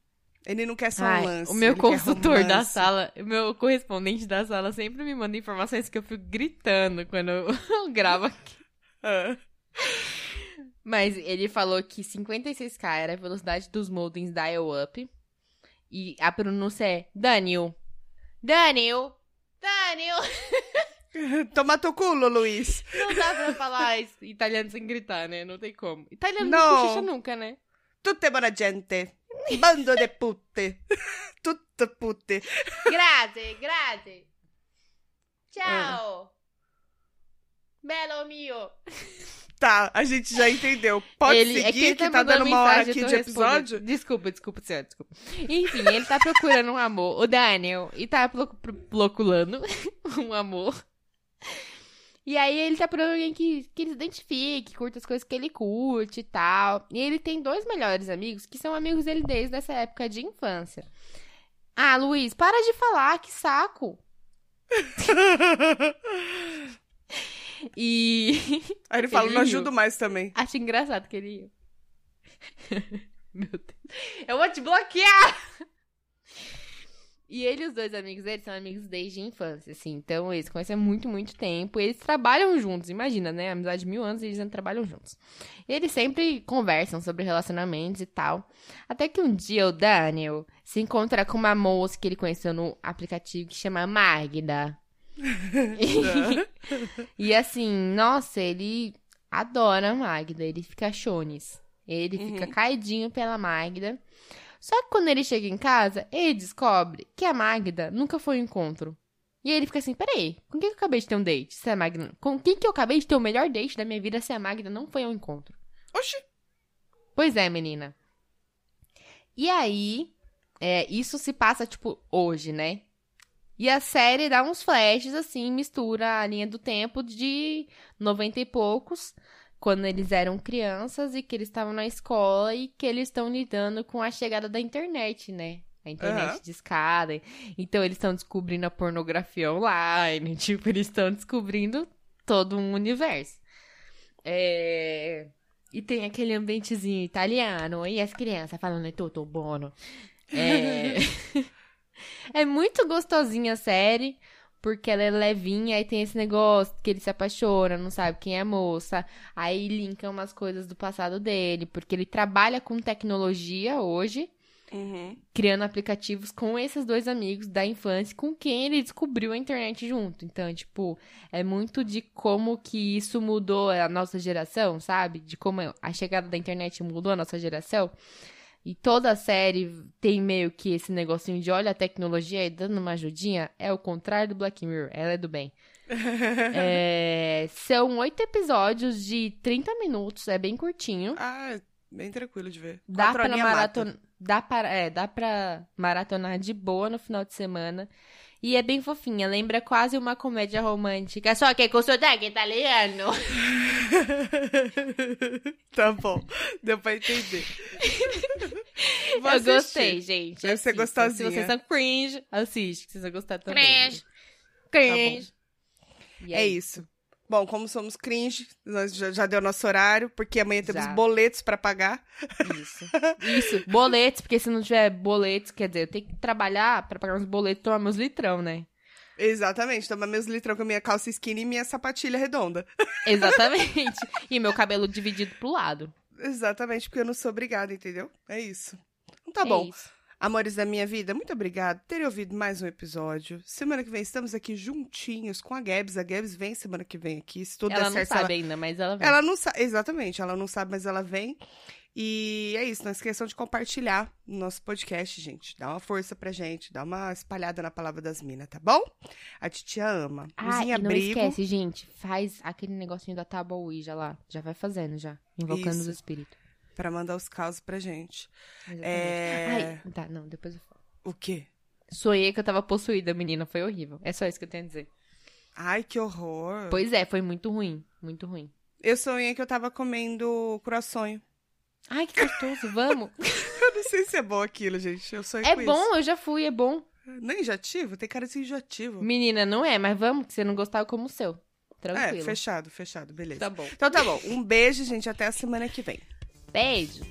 Ele não quer só ai, um lance. o meu consultor da sala, o meu correspondente da sala sempre me manda informações que eu fico gritando quando eu gravo aqui. Ah. Mas ele falou que 56k era a velocidade dos modems dial-up. E a pronúncia é Daniel. Daniel! Daniel! Toma teu culo, Luiz. Não dá pra falar isso, italiano sem gritar, né? Não tem como. Italiano Não. não cochicha nunca, né? Tutte buona gente. Bando de putte. Tutte putte. Grazie, grazie. Ciao. Ah. Bello mio. Tá, a gente já entendeu. Pode ele, seguir, é que, ele que, tá, tá dando uma hora aqui de episódio. Desculpa, desculpa, senhor, desculpa. Enfim, ele tá procurando um amor, o Daniel, e tá procurando um amor. E aí ele tá procurando alguém que, que ele se identifique, que curta as coisas que ele curte e tal. E ele tem dois melhores amigos, que são amigos dele desde essa época de infância. Ah, Luiz, para de falar, que saco. E Aí ele fala, Ele não riu. ajudo mais também. Acho engraçado que ele. Meu Deus. Eu vou te bloquear! E ele e os dois amigos dele são amigos desde a infância, assim. Então eles conhecem há muito, muito tempo. Eles trabalham juntos, imagina, né? Amizade de mil anos e eles ainda trabalham juntos. E eles sempre conversam sobre relacionamentos e tal. Até que um dia o Daniel se encontra com uma moça que ele conheceu no aplicativo que chama Magda. E assim, nossa, ele adora a Magda, ele fica chones. Ele fica Uhum. caidinho pela Magda. Só que quando ele chega em casa, ele descobre que a Magda nunca foi ao encontro. E aí ele fica assim, peraí, com quem que eu acabei de ter um date? Se a Magda... Com quem que eu acabei de ter o melhor date da minha vida se a Magda não foi ao encontro? Oxi. Pois é, menina. E aí, é, isso se passa, tipo, hoje, né? E a série dá uns flashes, assim, mistura a linha do tempo de 90 e poucos, quando eles eram crianças e que eles estavam na escola e que eles estão lidando com a chegada da internet, né? A internet Aham. de escada. Então, eles estão descobrindo a pornografia online. Tipo, eles estão descobrindo todo um universo. É... E tem aquele ambientezinho italiano. E as crianças falando tutto buono. É... é muito gostosinha a série. Porque ela é levinha, aí tem esse negócio que ele se apaixona, não sabe quem é a moça. Aí linka umas coisas do passado dele, porque ele trabalha com tecnologia hoje, Uhum. criando aplicativos com esses dois amigos da infância, com quem ele descobriu a internet junto. Então, tipo, é muito de como que isso mudou a nossa geração, sabe? De como a chegada da internet mudou a nossa geração. E toda a série tem meio que esse negocinho de olha a tecnologia e dando uma ajudinha. É o contrário do Black Mirror. Ela é do bem. É, são oito episódios de 30 minutos. É bem curtinho. ah, bem tranquilo de ver. Dá Quatro pra, maratona, dá, pra, é, dá pra maratonar de boa no final de semana. E é bem fofinha, lembra quase uma comédia romântica. Só que com sotaque italiano. tá bom, deu pra entender. Vou Eu assistir. gostei, gente. Deve ser gostosinha. Se vocês são cringe, assiste, que vocês vão gostar também. Cringe. Cringe. E É isso. Bom, como somos cringe, nós já, já deu nosso horário, porque amanhã temos Já. boletos pra pagar. Isso. Isso. Boletos, porque se não tiver boletos, quer dizer, eu tenho que trabalhar pra pagar uns boletos e tomar meus litrão, né? Exatamente, tomar meus litrão com a minha calça skinny e minha sapatilha redonda. Exatamente. e meu cabelo dividido pro lado. Exatamente, porque eu não sou obrigada, entendeu? É isso. Então tá É bom. isso. Amores da minha vida, muito obrigado por terem ouvido mais um episódio. Semana que vem estamos aqui juntinhos com a Gabs. A Gabs vem semana que vem aqui. Se tudo Ela der não certo, sabe ela... ainda, mas ela vai. ela não sabe. Exatamente, ela não sabe, mas ela vem. E é isso, não esqueçam de compartilhar o nosso podcast, gente. Dá uma força pra gente, dá uma espalhada na palavra das minas, tá bom? A titia ama. Ah, Luzinha e não esquece, gente. Faz aquele negocinho da tábua Ouija lá. Já vai fazendo, já. Invocando Isso. os espíritos. Pra mandar os casos pra gente. É. Ai, tá, não, depois eu falo. O quê? Sonhei que eu tava possuída, menina. Foi horrível. É só isso que eu tenho a dizer. Ai, que horror. Pois é, foi muito ruim. Muito ruim. Eu sonhei que eu tava comendo croissant. Ai, que gostoso. Vamos. Eu não sei se é bom aquilo, gente. Eu sonhei É bom, eu já fui, é bom. isso. Nem enjoativo? Tem cara de ser enjoativo. Menina, não é, mas vamos, que você não gostar, eu como o seu. Tranquilo. É, fechado, fechado, beleza. Tá bom. Então tá bom. Um beijo, gente. Até a semana que vem. Beijo.